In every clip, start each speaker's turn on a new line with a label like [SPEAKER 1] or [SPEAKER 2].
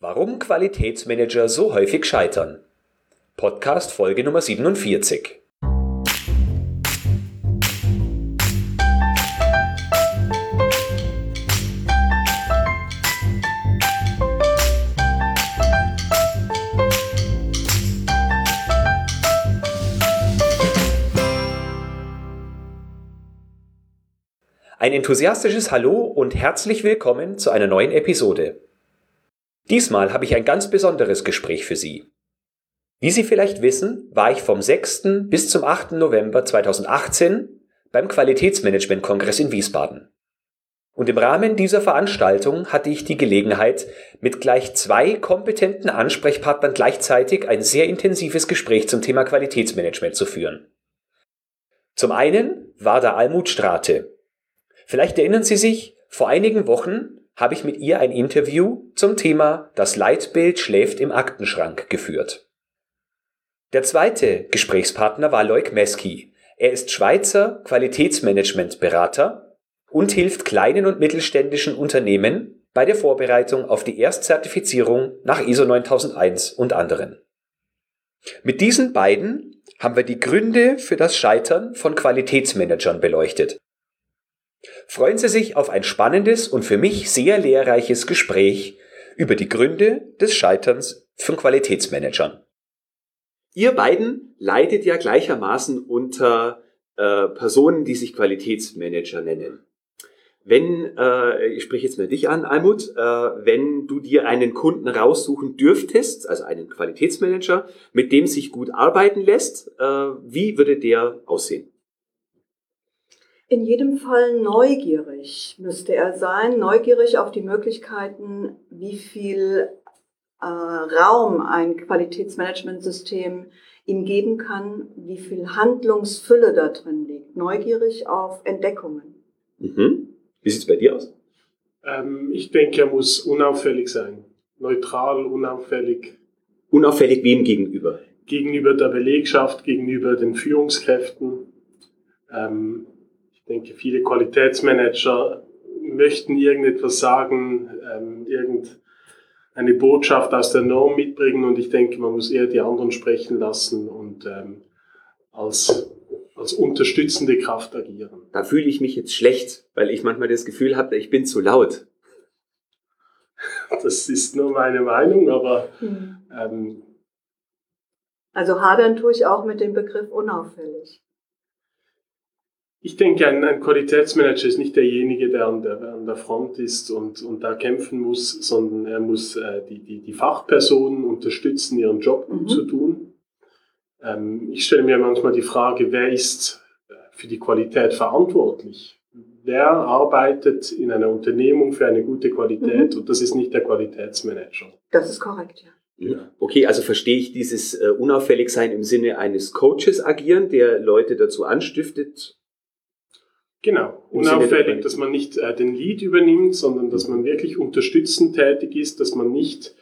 [SPEAKER 1] Warum Qualitätsmanager so häufig scheitern. Podcast Folge Nummer 47. Ein enthusiastisches Hallo und herzlich willkommen zu einer neuen Episode. Diesmal habe ich ein ganz besonderes Gespräch für Sie. Wie Sie vielleicht wissen, war ich vom 6. bis zum 8. November 2018 beim Qualitätsmanagement-Kongress in Wiesbaden. Und im Rahmen dieser Veranstaltung hatte ich die Gelegenheit, mit gleich zwei kompetenten Ansprechpartnern gleichzeitig ein sehr intensives Gespräch zum Thema Qualitätsmanagement zu führen. Zum einen war da Almut Strate. Vielleicht erinnern Sie sich, vor einigen Wochen habe ich mit ihr ein Interview zum Thema Das Leitbild schläft im Aktenschrank geführt. Der zweite Gesprächspartner war Leuk Meski. Er ist Schweizer Qualitätsmanagementberater und hilft kleinen und mittelständischen Unternehmen bei der Vorbereitung auf die Erstzertifizierung nach ISO 9001 und anderen. Mit diesen beiden haben wir die Gründe für das Scheitern von Qualitätsmanagern beleuchtet. Freuen Sie sich auf ein spannendes und für mich sehr lehrreiches Gespräch über die Gründe des Scheiterns von Qualitätsmanagern. Ihr beiden leidet ja gleichermaßen unter äh, Personen, die sich Qualitätsmanager nennen. Wenn, äh, ich spreche jetzt mal dich an, Almut, äh, wenn du dir einen Kunden raussuchen dürftest, also einen Qualitätsmanager, mit dem sich gut arbeiten lässt, äh, wie würde der aussehen?
[SPEAKER 2] In jedem Fall neugierig müsste er sein, neugierig auf die Möglichkeiten, wie viel äh, Raum ein Qualitätsmanagementsystem ihm geben kann, wie viel Handlungsfülle da drin liegt, neugierig auf Entdeckungen.
[SPEAKER 1] Mhm. Wie sieht es bei dir aus?
[SPEAKER 3] Ähm, ich denke, er muss unauffällig sein, neutral, unauffällig.
[SPEAKER 1] Unauffällig wem gegenüber?
[SPEAKER 3] Gegenüber der Belegschaft, gegenüber den Führungskräften. Ähm, denke, viele Qualitätsmanager möchten irgendetwas sagen, ähm, irgendeine Botschaft aus der Norm mitbringen und ich denke, man muss eher die anderen sprechen lassen und ähm, als, als unterstützende Kraft agieren.
[SPEAKER 1] Da fühle ich mich jetzt schlecht, weil ich manchmal das Gefühl habe, ich bin zu laut.
[SPEAKER 3] Das ist nur meine Meinung, aber hm. ähm,
[SPEAKER 2] also hadern tue ich auch mit dem Begriff unauffällig.
[SPEAKER 3] Ich denke, ein, ein, Qualitätsmanager ist nicht derjenige, der an der, an der Front ist und, und da kämpfen muss, sondern er muss äh, die, die, die Fachpersonen unterstützen, ihren Job gut mhm. zu tun. Ähm, ich stelle mir manchmal die Frage, wer ist äh, für die Qualität verantwortlich? Wer arbeitet in einer Unternehmung für eine gute Qualität? Mhm. Und das ist nicht der Qualitätsmanager.
[SPEAKER 2] Das ist korrekt, ja.
[SPEAKER 1] Ja. Okay, also verstehe ich dieses äh, unauffällig sein im Sinne eines Coaches agieren, der Leute dazu anstiftet,
[SPEAKER 3] Genau, unauffällig, dass man nicht äh, den Lead übernimmt, sondern dass man wirklich unterstützend tätig ist, dass man nicht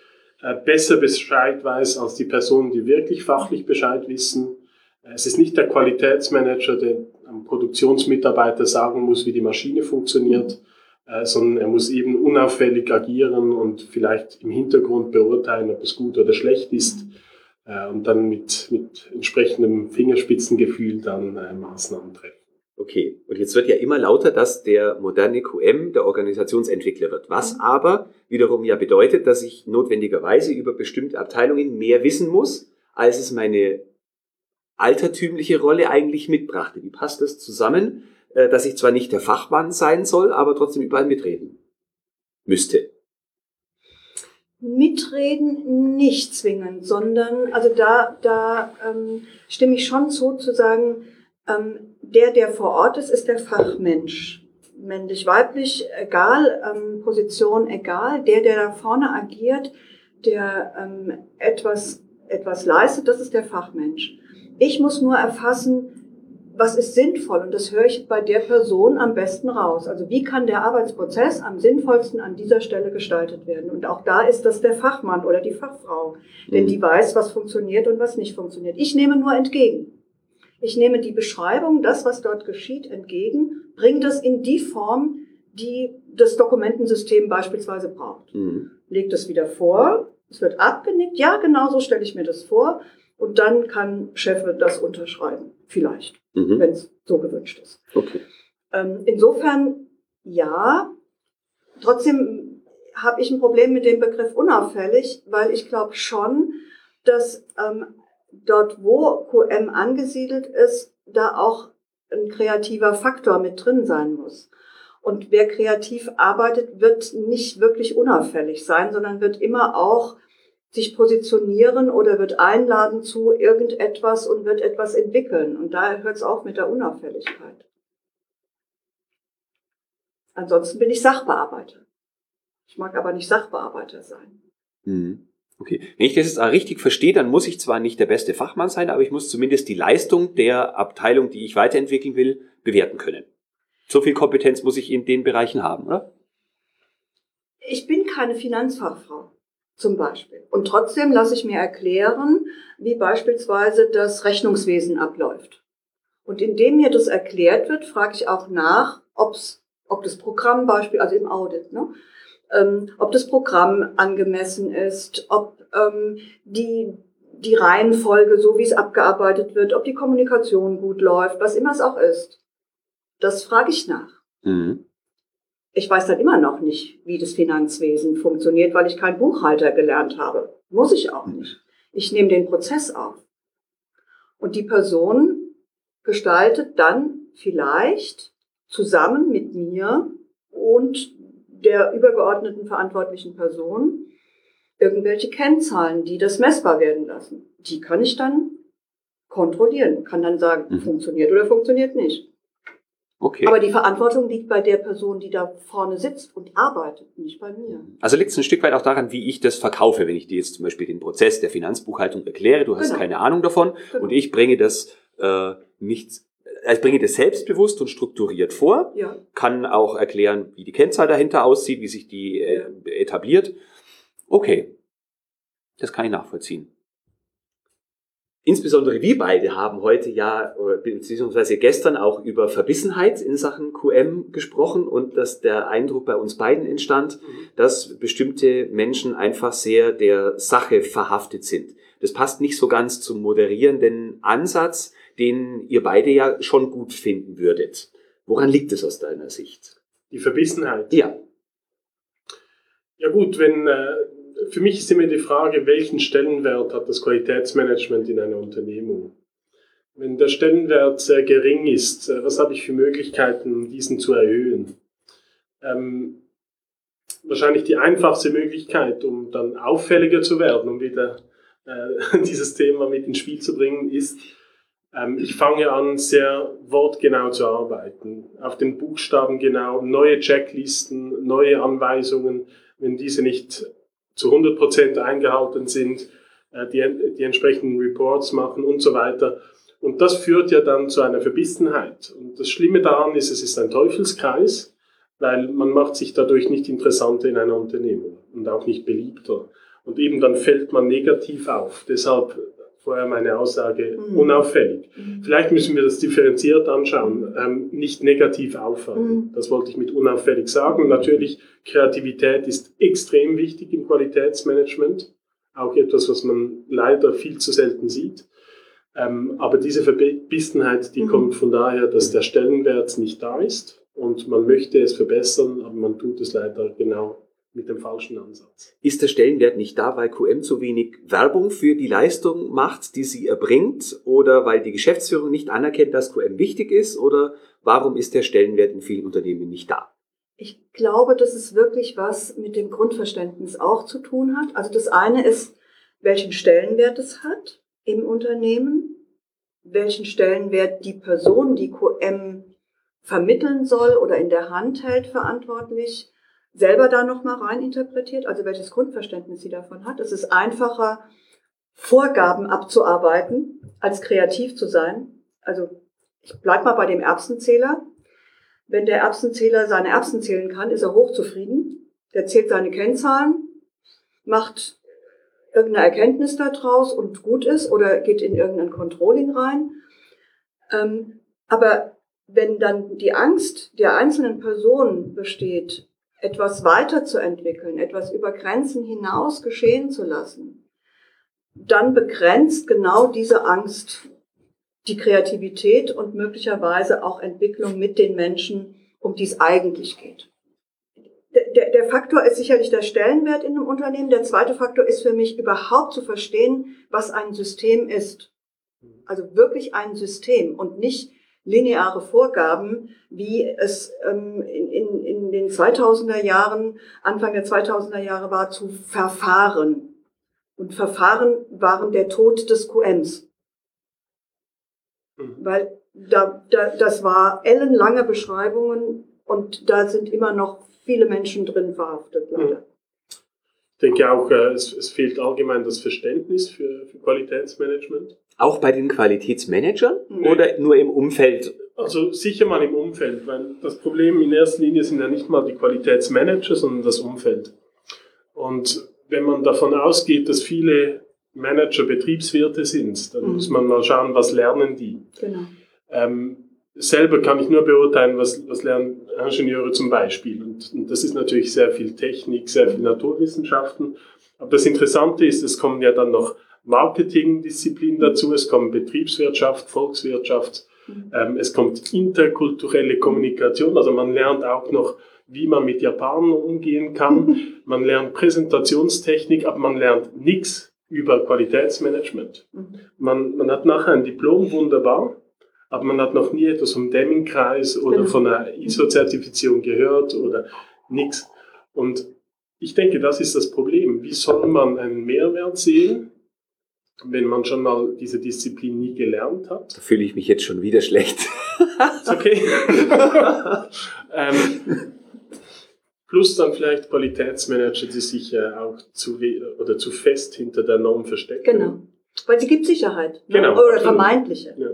[SPEAKER 3] äh, besser Bescheid weiß als die Personen, die wirklich fachlich Bescheid wissen. Es ist nicht der Qualitätsmanager, der einem Produktionsmitarbeiter sagen muss, wie die Maschine funktioniert, äh, sondern er muss eben unauffällig agieren und vielleicht im Hintergrund beurteilen, ob es gut oder schlecht ist äh, und dann mit, mit entsprechendem Fingerspitzengefühl dann äh, Maßnahmen treffen.
[SPEAKER 1] Okay, und jetzt wird ja immer lauter, dass der moderne QM der Organisationsentwickler wird. Was mhm. aber wiederum ja bedeutet, dass ich notwendigerweise über bestimmte Abteilungen mehr wissen muss, als es meine altertümliche Rolle eigentlich mitbrachte. Wie passt das zusammen, äh, dass ich zwar nicht der Fachmann sein soll, aber trotzdem überall mitreden müsste?
[SPEAKER 2] Mitreden nicht zwingend, sondern, also da, da ähm, stimme ich schon zu, zu sagen, ähm, der, der vor Ort ist, ist der Fachmensch. Männlich, weiblich, egal, ähm, Position egal. Der, der da vorne agiert, der ähm, etwas, etwas leistet, das ist der Fachmensch. Ich muss nur erfassen, was ist sinnvoll und das höre ich bei der Person am besten raus. Also wie kann der Arbeitsprozess am sinnvollsten an dieser Stelle gestaltet werden? Und auch da ist das der Fachmann oder die Fachfrau, denn mhm. die weiß, was funktioniert und was nicht funktioniert. Ich nehme nur entgegen. Ich nehme die Beschreibung, das, was dort geschieht, entgegen, bringe das in die Form, die das Dokumentensystem beispielsweise braucht. Mhm. legt es wieder vor, es wird abgenickt, ja, genau so stelle ich mir das vor. Und dann kann Chef das unterschreiben, vielleicht, mhm. wenn es so gewünscht ist. Okay. Ähm, insofern, ja, trotzdem habe ich ein Problem mit dem Begriff unauffällig, weil ich glaube schon, dass ähm, dort, wo QM angesiedelt ist, da auch ein kreativer Faktor mit drin sein muss. Und wer kreativ arbeitet, wird nicht wirklich unauffällig sein, sondern wird immer auch sich positionieren oder wird einladen zu irgendetwas und wird etwas entwickeln. Und da hört es auf mit der Unauffälligkeit. Ansonsten bin ich Sachbearbeiter. Ich mag aber nicht Sachbearbeiter sein.
[SPEAKER 1] Mhm. Okay. Wenn ich das jetzt richtig verstehe, dann muss ich zwar nicht der beste Fachmann sein, aber ich muss zumindest die Leistung der Abteilung, die ich weiterentwickeln will, bewerten können. So viel Kompetenz muss ich in den Bereichen haben, oder?
[SPEAKER 2] Ich bin keine Finanzfachfrau zum Beispiel. Und trotzdem lasse ich mir erklären, wie beispielsweise das Rechnungswesen abläuft. Und indem mir das erklärt wird, frage ich auch nach, ob's, ob das Programm Beispiel, also im Audit, ne, ähm, ob das Programm angemessen ist, ob ähm, die, die Reihenfolge, so wie es abgearbeitet wird, ob die Kommunikation gut läuft, was immer es auch ist. Das frage ich nach. Mhm. Ich weiß dann immer noch nicht, wie das Finanzwesen funktioniert, weil ich kein Buchhalter gelernt habe. Muss ich auch nicht. Ich nehme den Prozess auf. Und die Person gestaltet dann vielleicht zusammen mit mir und der übergeordneten verantwortlichen Person irgendwelche Kennzahlen, die das messbar werden lassen. Die kann ich dann kontrollieren, kann dann sagen, mhm. funktioniert oder funktioniert nicht. Okay. Aber die Verantwortung liegt bei der Person, die da vorne sitzt und arbeitet, nicht bei mir.
[SPEAKER 1] Also liegt es ein Stück weit auch daran, wie ich das verkaufe, wenn ich dir jetzt zum Beispiel den Prozess der Finanzbuchhaltung erkläre, du hast genau. keine Ahnung davon genau. und ich bringe das äh, nicht, ich bringe das selbstbewusst und strukturiert vor, ja. kann auch erklären, wie die Kennzahl dahinter aussieht, wie sich die äh, etabliert. Okay, das kann ich nachvollziehen. Insbesondere wir beide haben heute ja, beziehungsweise gestern auch über Verbissenheit in Sachen QM gesprochen und dass der Eindruck bei uns beiden entstand, mhm. dass bestimmte Menschen einfach sehr der Sache verhaftet sind. Das passt nicht so ganz zum moderierenden Ansatz, den ihr beide ja schon gut finden würdet. Woran liegt es aus deiner Sicht?
[SPEAKER 3] Die Verbissenheit.
[SPEAKER 1] Ja.
[SPEAKER 3] Ja gut, wenn äh, für mich ist immer die Frage, welchen Stellenwert hat das Qualitätsmanagement in einer Unternehmung? Wenn der Stellenwert sehr gering ist, äh, was habe ich für Möglichkeiten, diesen zu erhöhen? Ähm, wahrscheinlich die einfachste Möglichkeit, um dann auffälliger zu werden, um wieder äh, dieses Thema mit ins Spiel zu bringen, ist, ich fange an, sehr wortgenau zu arbeiten, auf den Buchstaben genau, neue Checklisten, neue Anweisungen. Wenn diese nicht zu 100 Prozent eingehalten sind, äh, die, die entsprechenden Reports machen und so weiter. Und das führt ja dann zu einer Verbissenheit. Und das Schlimme daran ist, es ist ein Teufelskreis, weil man macht sich dadurch nicht interessanter in einer Unternehmung und auch nicht beliebter. Und eben dann fällt man negativ auf. Deshalb vorher meine Aussage mhm. unauffällig. Mhm. Vielleicht müssen wir das differenziert anschauen, ähm, nicht negativ auffallen. Mhm. Das wollte ich mit unauffällig sagen. Natürlich, Kreativität ist extrem wichtig im Qualitätsmanagement, auch etwas, was man leider viel zu selten sieht. Ähm, aber diese Verbissenheit, die mhm. kommt von daher, dass der Stellenwert nicht da ist und man möchte es verbessern, aber man tut es leider genau mit dem falschen Ansatz.
[SPEAKER 1] Ist der Stellenwert nicht da, weil QM zu wenig Werbung für die Leistung macht, die sie erbringt, oder weil die Geschäftsführung nicht anerkennt, dass QM wichtig ist, oder warum ist der Stellenwert in vielen Unternehmen nicht da?
[SPEAKER 2] Ich glaube, dass es wirklich was mit dem Grundverständnis auch zu tun hat. Also das eine ist, welchen Stellenwert es hat im Unternehmen, welchen Stellenwert die Person, die QM vermitteln soll oder in der Hand hält, verantwortlich selber da nochmal rein interpretiert, also welches Grundverständnis sie davon hat. Es ist einfacher, Vorgaben abzuarbeiten, als kreativ zu sein. Also ich bleib mal bei dem Erbsenzähler. Wenn der Erbsenzähler seine Erbsen zählen kann, ist er hochzufrieden. Der zählt seine Kennzahlen, macht irgendeine Erkenntnis daraus und gut ist oder geht in irgendein Controlling rein. Ähm, aber wenn dann die Angst der einzelnen Person besteht, etwas weiterzuentwickeln, etwas über Grenzen hinaus geschehen zu lassen, dann begrenzt genau diese Angst die Kreativität und möglicherweise auch Entwicklung mit den Menschen, um die es eigentlich geht. Der, der Faktor ist sicherlich der Stellenwert in einem Unternehmen. Der zweite Faktor ist für mich überhaupt zu verstehen, was ein System ist. Also wirklich ein System und nicht lineare Vorgaben, wie es ähm, in, in, in den 2000er Jahren, Anfang der 2000er Jahre war, zu Verfahren. Und Verfahren waren der Tod des QMs. Mhm. Weil da, da, das war ellenlange Beschreibungen und da sind immer noch viele Menschen drin verhaftet, leider. Mhm.
[SPEAKER 3] Ich denke auch, äh, es, es fehlt allgemein das Verständnis für, für Qualitätsmanagement.
[SPEAKER 1] Auch bei den Qualitätsmanagern nee. oder nur im Umfeld?
[SPEAKER 3] Also sicher mal im Umfeld, weil das Problem in erster Linie sind ja nicht mal die Qualitätsmanager, sondern das Umfeld. Und wenn man davon ausgeht, dass viele Manager Betriebswirte sind, dann mhm. muss man mal schauen, was lernen die. Genau. Ähm, selber kann ich nur beurteilen, was, was lernen Ingenieure zum Beispiel. Und, und, das ist natürlich sehr viel Technik, sehr viel Naturwissenschaften. Aber das Interessante ist, es kommen ja dann noch Marketingdisziplinen dazu, es kommen Betriebswirtschaft, Volkswirtschaft, mhm. ähm, es kommt interkulturelle Kommunikation, also man lernt auch noch, wie man mit Japanern umgehen kann, man lernt Präsentationstechnik, aber man lernt nichts über Qualitätsmanagement. Mhm. Man, man hat nachher ein Diplom, wunderbar, aber man hat noch nie etwas vom Deming-Kreis oder genau. von einer ISO-Zertifizierung gehört oder nichts. Und ich denke, das ist das Problem. Wie soll man einen Mehrwert sehen, wenn man schon mal diese Disziplin nie gelernt hat?
[SPEAKER 1] Da fühle ich mich jetzt schon wieder schlecht.
[SPEAKER 3] Ist okay. ähm, plus dann vielleicht Qualitätsmanager, die sich ja auch zu, oder zu fest hinter der Norm verstecken.
[SPEAKER 2] Genau. Weil sie gibt Sicherheit. Ne? Genau. Oder vermeintliche. Ja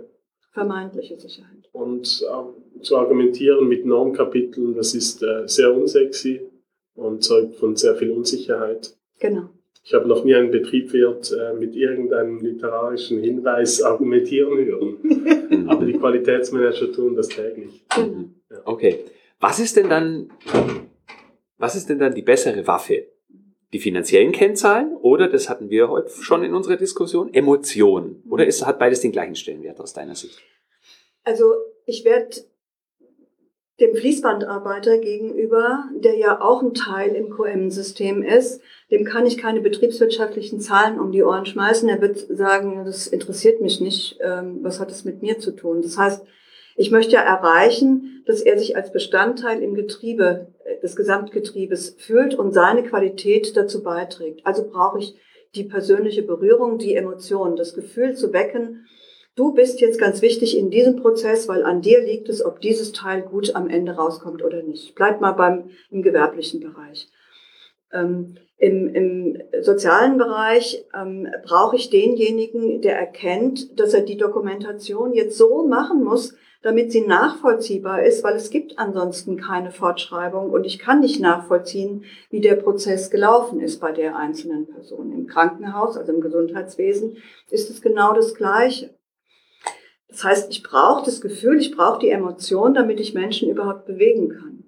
[SPEAKER 2] vermeintliche Sicherheit.
[SPEAKER 3] Und äh, zu argumentieren mit Normkapiteln, das ist äh, sehr unsexy und zeugt von sehr viel Unsicherheit.
[SPEAKER 2] Genau.
[SPEAKER 3] Ich habe noch nie einen Betriebswirt äh, mit irgendeinem literarischen Hinweis argumentieren hören. Aber die Qualitätsmanager tun das täglich.
[SPEAKER 1] Genau. Ja. Okay. Was ist denn dann, was ist denn dann die bessere Waffe? Die finanziellen Kennzahlen oder, das hatten wir heute schon in unserer Diskussion, Emotionen? Oder ist, hat beides den gleichen Stellenwert aus deiner Sicht?
[SPEAKER 2] Also ich werde dem Fließbandarbeiter gegenüber, der ja auch ein Teil im QM-System ist, dem kann ich keine betriebswirtschaftlichen Zahlen um die Ohren schmeißen. Er wird sagen, das interessiert mich nicht, ähm, was hat es mit mir zu tun. Das heißt, ich möchte ja erreichen, dass er sich als Bestandteil im Getriebe, äh, des Gesamtgetriebes fühlt und seine Qualität dazu beiträgt. Also brauche ich die persönliche Berührung, die Emotionen, das Gefühl zu wecken, du bist jetzt ganz wichtig in diesem Prozess, weil an dir liegt es, ob dieses Teil gut am Ende rauskommt oder nicht. Bleib mal beim, im gewerblichen Bereich. Ähm, im, Im sozialen Bereich ähm, brauche ich denjenigen, der erkennt, dass er die Dokumentation jetzt so machen muss, damit sie nachvollziehbar ist, weil es gibt ansonsten keine Fortschreibung und ich kann nicht nachvollziehen, wie der Prozess gelaufen ist bei der einzelnen Person. Im Krankenhaus, also im Gesundheitswesen, ist es genau das Gleiche. Das heißt, ich brauche das Gefühl, ich brauche die Emotion, damit ich Menschen überhaupt bewegen kann.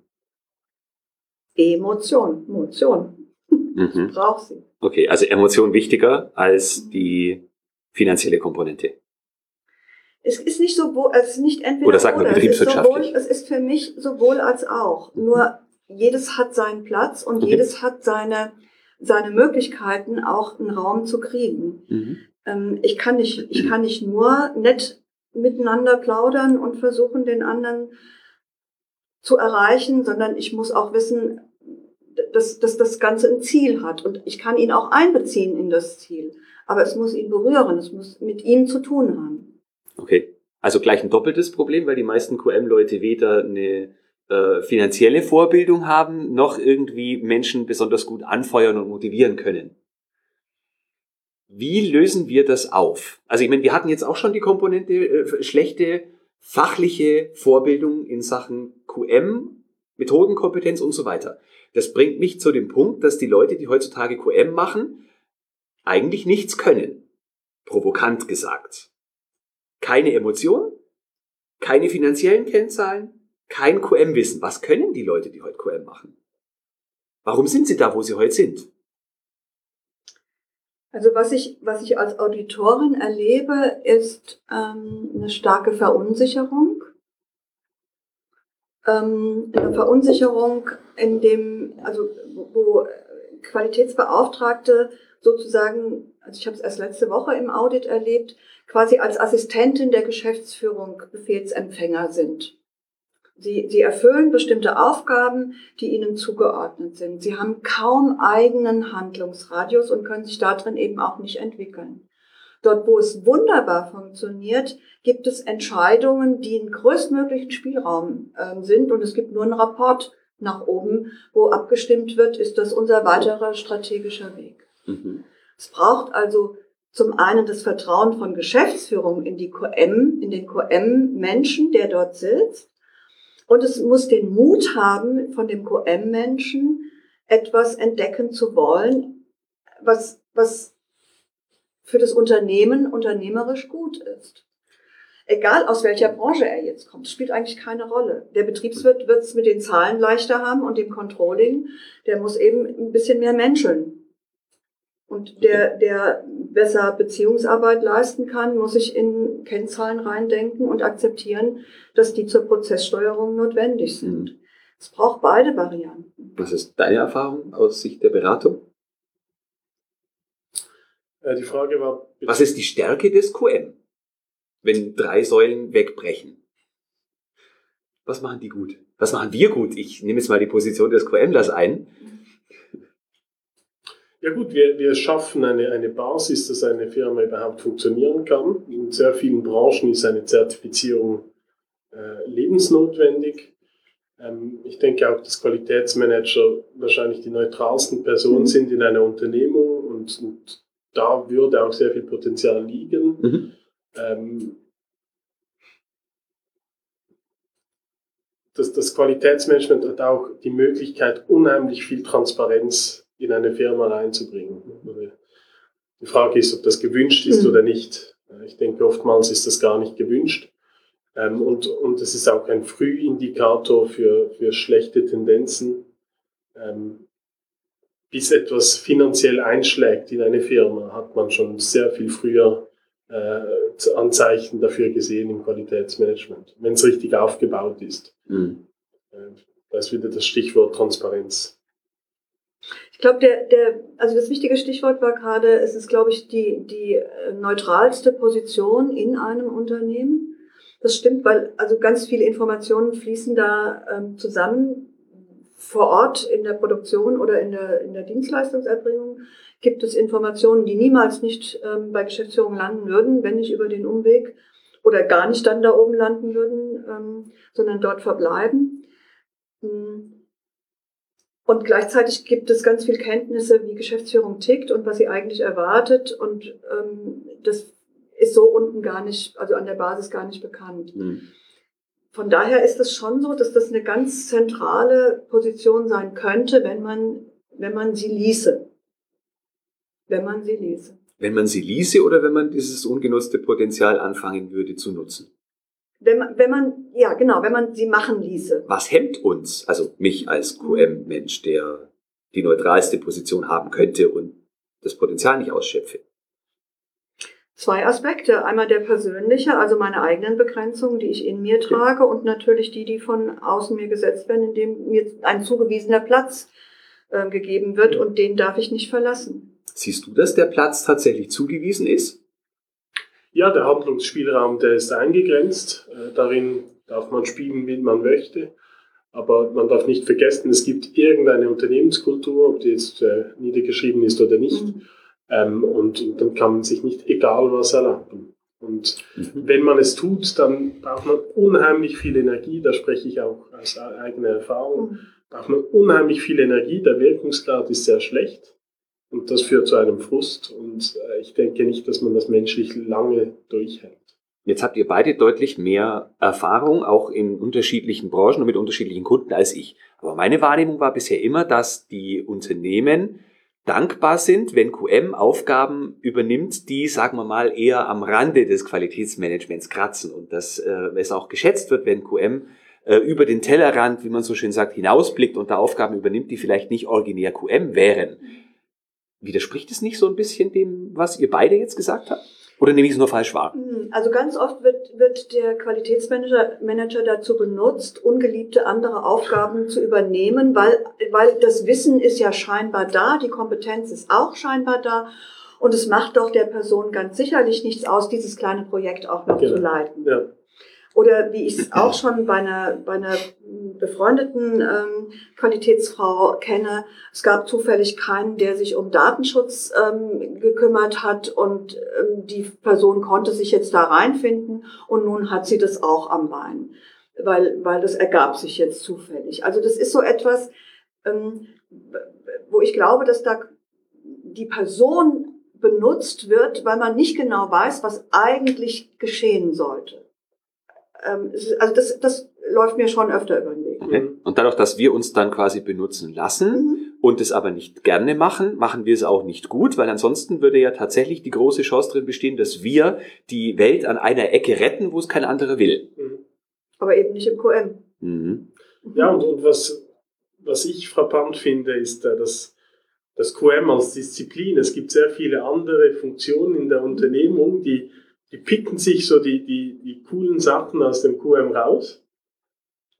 [SPEAKER 2] Emotion, Emotion. Mhm. Ich brauche sie.
[SPEAKER 1] Okay, also Emotion wichtiger als die finanzielle Komponente
[SPEAKER 2] es ist nicht so, es ist nicht entweder
[SPEAKER 1] oder sagt man betriebswirtschaftlich.
[SPEAKER 2] Es ist, sowohl, es ist für mich sowohl als auch. Nur jedes hat seinen Platz und okay. jedes hat seine seine Möglichkeiten, auch einen Raum zu kriegen. Mhm. Ähm, ich kann nicht, ich kann nicht nur nett miteinander plaudern und versuchen, den anderen zu erreichen, sondern ich muss auch wissen, dass, dass das Ganze ein Ziel hat und ich kann ihn auch einbeziehen in das Ziel. Aber es muss ihn berühren, es muss mit ihm zu tun haben.
[SPEAKER 1] Okay. Also gleich ein doppeltes Problem, weil die meisten QM-Leute weder eine äh, finanzielle Vorbildung haben, noch irgendwie Menschen besonders gut anfeuern und motivieren können. Wie lösen wir das auf? Also ich meine, wir hatten jetzt auch schon die Komponente äh, schlechte fachliche Vorbildung in Sachen QM, Methodenkompetenz und so weiter. Das bringt mich zu dem Punkt, dass die Leute, die heutzutage QM machen, eigentlich nichts können. Provokant gesagt keine Emotionen, keine finanziellen Kennzahlen, kein QM-Wissen. Was können die Leute, die heute QM machen? Warum sind Sie da, wo Sie heute sind?
[SPEAKER 2] Also was ich, was ich als Auditorin erlebe, ist ähm, eine starke Verunsicherung. Ähm, eine Verunsicherung, in dem, also wo Qualitätsbeauftragte sozusagen, also ich habe es erst letzte Woche im Audit erlebt, quasi als Assistentin der Geschäftsführung Befehlsempfänger sind. Sie, sie erfüllen bestimmte Aufgaben, die ihnen zugeordnet sind. Sie haben kaum eigenen Handlungsradius und können sich darin eben auch nicht entwickeln. Dort, wo es wunderbar funktioniert, gibt es Entscheidungen, die in größtmöglichen Spielraum äh, sind und es gibt nur einen Rapport nach oben, wo abgestimmt wird, ist das unser weiterer strategischer Weg. Mhm. Es braucht also zum einen das Vertrauen von Geschäftsführung in die QM, in den QM-Menschen, der dort sitzt. Und es muss den Mut haben, von dem QM-Menschen etwas entdecken zu wollen, was, was für das Unternehmen unternehmerisch gut ist. Egal aus welcher Branche er jetzt kommt, spielt eigentlich keine Rolle. Der Betriebswirt wird es mit den Zahlen leichter haben und dem Controlling, der muss eben ein bisschen mehr menscheln. Und der, der besser Beziehungsarbeit leisten kann, muss sich in Kennzahlen reindenken und akzeptieren, dass die zur Prozesssteuerung notwendig sind. Mhm. Es braucht beide Varianten.
[SPEAKER 1] Was ist deine Erfahrung aus Sicht der Beratung?
[SPEAKER 3] Äh, die Frage war.
[SPEAKER 1] Was ist die Stärke des QM, wenn drei Säulen wegbrechen? Was machen die gut? Was machen wir gut? Ich nehme jetzt mal die Position des QMlers ein.
[SPEAKER 3] Ja gut, wir, wir schaffen eine, eine Basis, dass eine Firma überhaupt funktionieren kann. In sehr vielen Branchen ist eine Zertifizierung äh, lebensnotwendig. Ähm, ich denke auch, dass Qualitätsmanager wahrscheinlich die neutralsten Personen mhm. sind in einer Unternehmung und, und, da würde auch sehr viel Potenzial liegen. Mhm. Ähm, das, das Qualitätsmanagement hat auch die Möglichkeit, unheimlich viel Transparenz in eine Firma reinzubringen. Die Frage ist, ob das gewünscht ist mhm. oder nicht. Ich denke, oftmals ist das gar nicht gewünscht. Ähm, und, und es ist auch ein Frühindikator für, für schlechte Tendenzen. Ähm, bis etwas finanziell einschlägt in eine Firma, hat man schon sehr viel früher äh, Anzeichen dafür gesehen im Qualitätsmanagement, wenn es richtig aufgebaut ist. Mhm. Da ist wieder das Stichwort Transparenz.
[SPEAKER 2] Ich glaube, der, der, also das wichtige Stichwort war gerade, es ist, glaube ich, die, die äh, neutralste Position in einem Unternehmen. Das stimmt, weil also ganz viele Informationen fließen da ähm, zusammen. Vor Ort in der Produktion oder in der, in der Dienstleistungserbringung gibt es Informationen, die niemals nicht ähm, bei Geschäftsführung landen würden, wenn nicht über den Umweg oder gar nicht dann da oben landen würden, ähm, sondern dort verbleiben. Hm. Und gleichzeitig gibt es ganz viel Kenntnisse, wie Geschäftsführung tickt und was sie eigentlich erwartet. Und ähm, das ist so unten gar nicht, also an der Basis gar nicht bekannt. Mhm. Von daher ist es schon so, dass das eine ganz zentrale Position sein könnte, wenn man, wenn man sie ließe. Wenn man sie ließe.
[SPEAKER 1] Wenn man sie ließe oder wenn man dieses ungenutzte Potenzial anfangen würde zu nutzen?
[SPEAKER 2] Wenn man, wenn man, ja genau, wenn man sie machen ließe.
[SPEAKER 1] Was hemmt uns, also mich als QM-Mensch, der die neutralste Position haben könnte und das Potenzial nicht ausschöpfe?
[SPEAKER 2] Zwei Aspekte. Einmal der persönliche, also meine eigenen Begrenzungen, die ich in mir trage und natürlich die, die von außen mir gesetzt werden, indem mir ein zugewiesener Platz äh, gegeben wird und den darf ich nicht verlassen.
[SPEAKER 1] Siehst du, dass der Platz tatsächlich zugewiesen ist?
[SPEAKER 3] Ja, der Handlungsspielraum, der ist eingegrenzt. Äh, darin darf man spielen, wie man möchte. Aber man darf nicht vergessen, es gibt irgendeine Unternehmenskultur, ob die jetzt äh, niedergeschrieben ist oder nicht. Mhm. Ähm, und, und, dann kann man sich nicht egal was erlauben. Und mhm. wenn man es tut, dann braucht man unheimlich viel Energie. Da spreche ich auch aus eigener Erfahrung. Mhm. Braucht man unheimlich viel Energie. Der Wirkungsgrad ist sehr schlecht. Und das führt zu einem Frust und äh, ich denke nicht, dass man das menschlich lange durchhält.
[SPEAKER 1] Jetzt habt ihr beide deutlich mehr Erfahrung, auch in unterschiedlichen Branchen und mit unterschiedlichen Kunden als ich. Aber meine Wahrnehmung war bisher immer, dass die Unternehmen dankbar sind, wenn QM Aufgaben übernimmt, die, sagen wir mal, eher am Rande des Qualitätsmanagements kratzen und dass äh, es auch geschätzt wird, wenn QM äh, über den Tellerrand, wie man so schön sagt, hinausblickt und da Aufgaben übernimmt, die vielleicht nicht originär QM wären. Widerspricht es nicht so ein bisschen dem, was ihr beide jetzt gesagt habt? Oder nehme ich es nur falsch wahr?
[SPEAKER 2] Hm, also ganz oft wird, wird der Qualitätsmanager Manager dazu benutzt, ungeliebte andere Aufgaben zu übernehmen, weil, weil das Wissen ist ja scheinbar da, die Kompetenz ist auch scheinbar da. Und es macht doch der Person ganz sicherlich nichts aus, dieses kleine Projekt auch noch genau. zu leiten. Ja. Oder wie ich es auch schon bei einer, bei einer befreundeten ähm, Qualitätsfrau kenne, es gab zufällig keinen, der sich um Datenschutz ähm, gekümmert hat und ähm, die Person konnte sich jetzt da reinfinden und nun hat sie das auch am Bein, weil, weil das ergab sich jetzt zufällig. Also das ist so etwas, ähm, wo ich glaube, dass da die Person benutzt wird, weil man nicht genau weiß, was eigentlich geschehen sollte ähm, also das, das läuft mir schon öfter über den Weg.
[SPEAKER 1] Okay. Und dadurch, dass wir uns dann quasi benutzen lassen mhm. und es aber nicht gerne machen, machen wir es auch nicht gut, weil ansonsten würde ja tatsächlich die große Chance drin bestehen, dass wir die Welt an einer Ecke retten, wo es kein anderer will.
[SPEAKER 2] Mhm. Aber eben nicht im QM.
[SPEAKER 3] Mhm. Ja, und, und was, was ich frappant finde, ist, dass das QM als Disziplin, es gibt sehr viele andere Funktionen in der Unternehmung, die die picken sich so die, die, die coolen Sachen aus dem QM raus.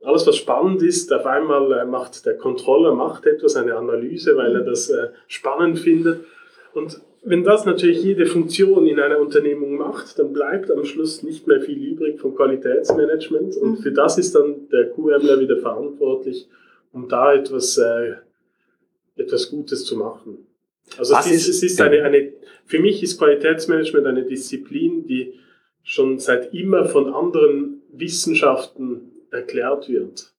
[SPEAKER 3] Alles, was spannend ist, auf einmal äh, macht der Controller macht etwas, eine Analyse, weil er das äh, spannend findet. Und wenn das natürlich jede Funktion in einer Unternehmung macht, dann bleibt am Schluss nicht mehr viel übrig vom Qualitätsmanagement. Und mhm. für das ist dann der QMler wieder verantwortlich, um da etwas, äh, etwas Gutes zu machen. Also es ist, es ist eine, eine, für mich ist Qualitätsmanagement eine Disziplin, die schon seit immer von anderen Wissenschaften erklärt wird.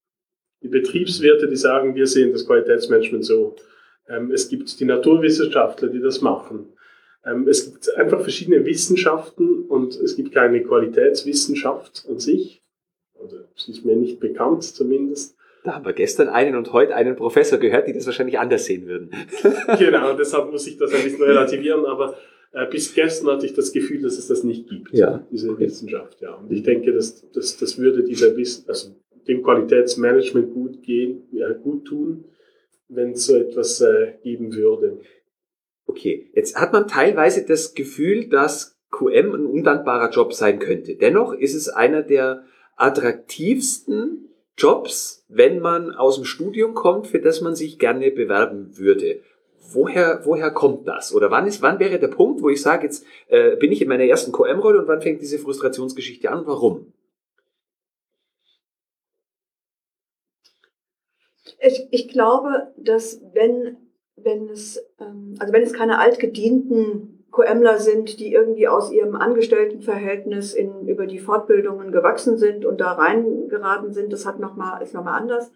[SPEAKER 3] Die Betriebswirte, die sagen, wir sehen das Qualitätsmanagement so. Ähm, es gibt die Naturwissenschaftler, die das machen. Ähm, es gibt einfach verschiedene Wissenschaften und es gibt keine Qualitätswissenschaft an sich. Also, es ist mir nicht bekannt zumindest.
[SPEAKER 1] Da haben wir gestern einen und heute einen Professor gehört, die das wahrscheinlich anders sehen würden.
[SPEAKER 3] genau, deshalb muss ich das ein bisschen relativieren, aber äh, bis gestern hatte ich das Gefühl, dass es das nicht gibt,
[SPEAKER 1] ja.
[SPEAKER 3] diese okay. Wissenschaft. Ja. Und ich denke, dass, dass das würde dieser Wissen, also dem Qualitätsmanagement gut gehen, ja, gut tun, wenn es so etwas äh, geben würde.
[SPEAKER 1] Okay, jetzt hat man teilweise das Gefühl, dass QM ein undankbarer Job sein könnte. Dennoch ist es einer der attraktivsten Jobs, wenn man aus dem Studium kommt, für das man sich gerne bewerben würde. Woher, woher kommt das? Oder wann, ist, wann wäre der Punkt, wo ich sage, jetzt äh, bin ich in meiner ersten QM-Rolle und wann fängt diese Frustrationsgeschichte an? Warum?
[SPEAKER 2] Ich, ich glaube, dass wenn, wenn es, ähm, also wenn es keine altgedienten QMler sind, die irgendwie aus ihrem Angestelltenverhältnis in, über die Fortbildungen gewachsen sind und da reingeraten sind, das hat noch mal, ist nochmal anders.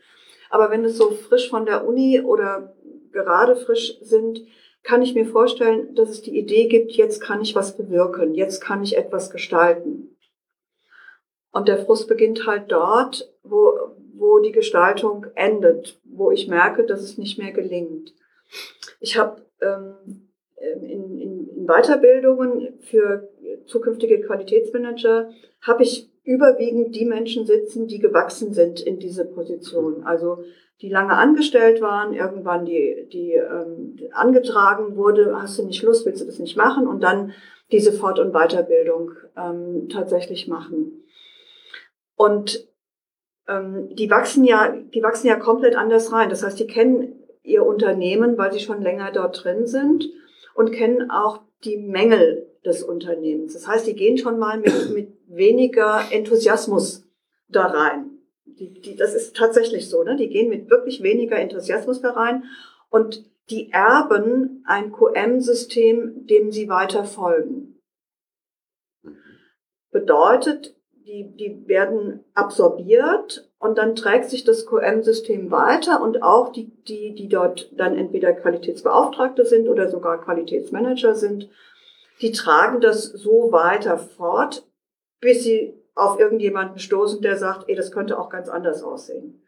[SPEAKER 2] Aber wenn es so frisch von der Uni oder gerade frisch sind, kann ich mir vorstellen, dass es die Idee gibt, jetzt kann ich was bewirken, jetzt kann ich etwas gestalten. Und der Frust beginnt halt dort, wo, wo die Gestaltung endet, wo ich merke, dass es nicht mehr gelingt. Ich habe ähm, ähm, in, in, in Weiterbildungen für zukünftige Qualitätsmanager habe ich überwiegend die Menschen sitzen, die gewachsen sind in diese Position. Also die lange angestellt waren, irgendwann die, die ähm, angetragen wurde, hast du nicht Lust, willst du das nicht machen und dann diese Fort- und Weiterbildung ähm, tatsächlich machen. Und ähm, die wachsen ja, die wachsen ja komplett anders rein. Das heißt, die kennen ihr Unternehmen, weil sie schon länger dort drin sind und kennen auch die Mängel des Unternehmens. Das heißt, die gehen schon mal mit, mit weniger Enthusiasmus da rein. Die, die, das ist tatsächlich so, ne? Die gehen mit wirklich weniger Enthusiasmus da rein und die erben ein QM-System, dem sie weiter folgen. Bedeutet, die, die werden absorbiert und dann trägt sich das QM-System weiter und auch die, die, die dort dann entweder Qualitätsbeauftragte sind oder sogar Qualitätsmanager sind, die tragen das so weiter fort, bis sie auf irgendjemanden stoßen, der sagt, ey, das könnte auch ganz anders aussehen.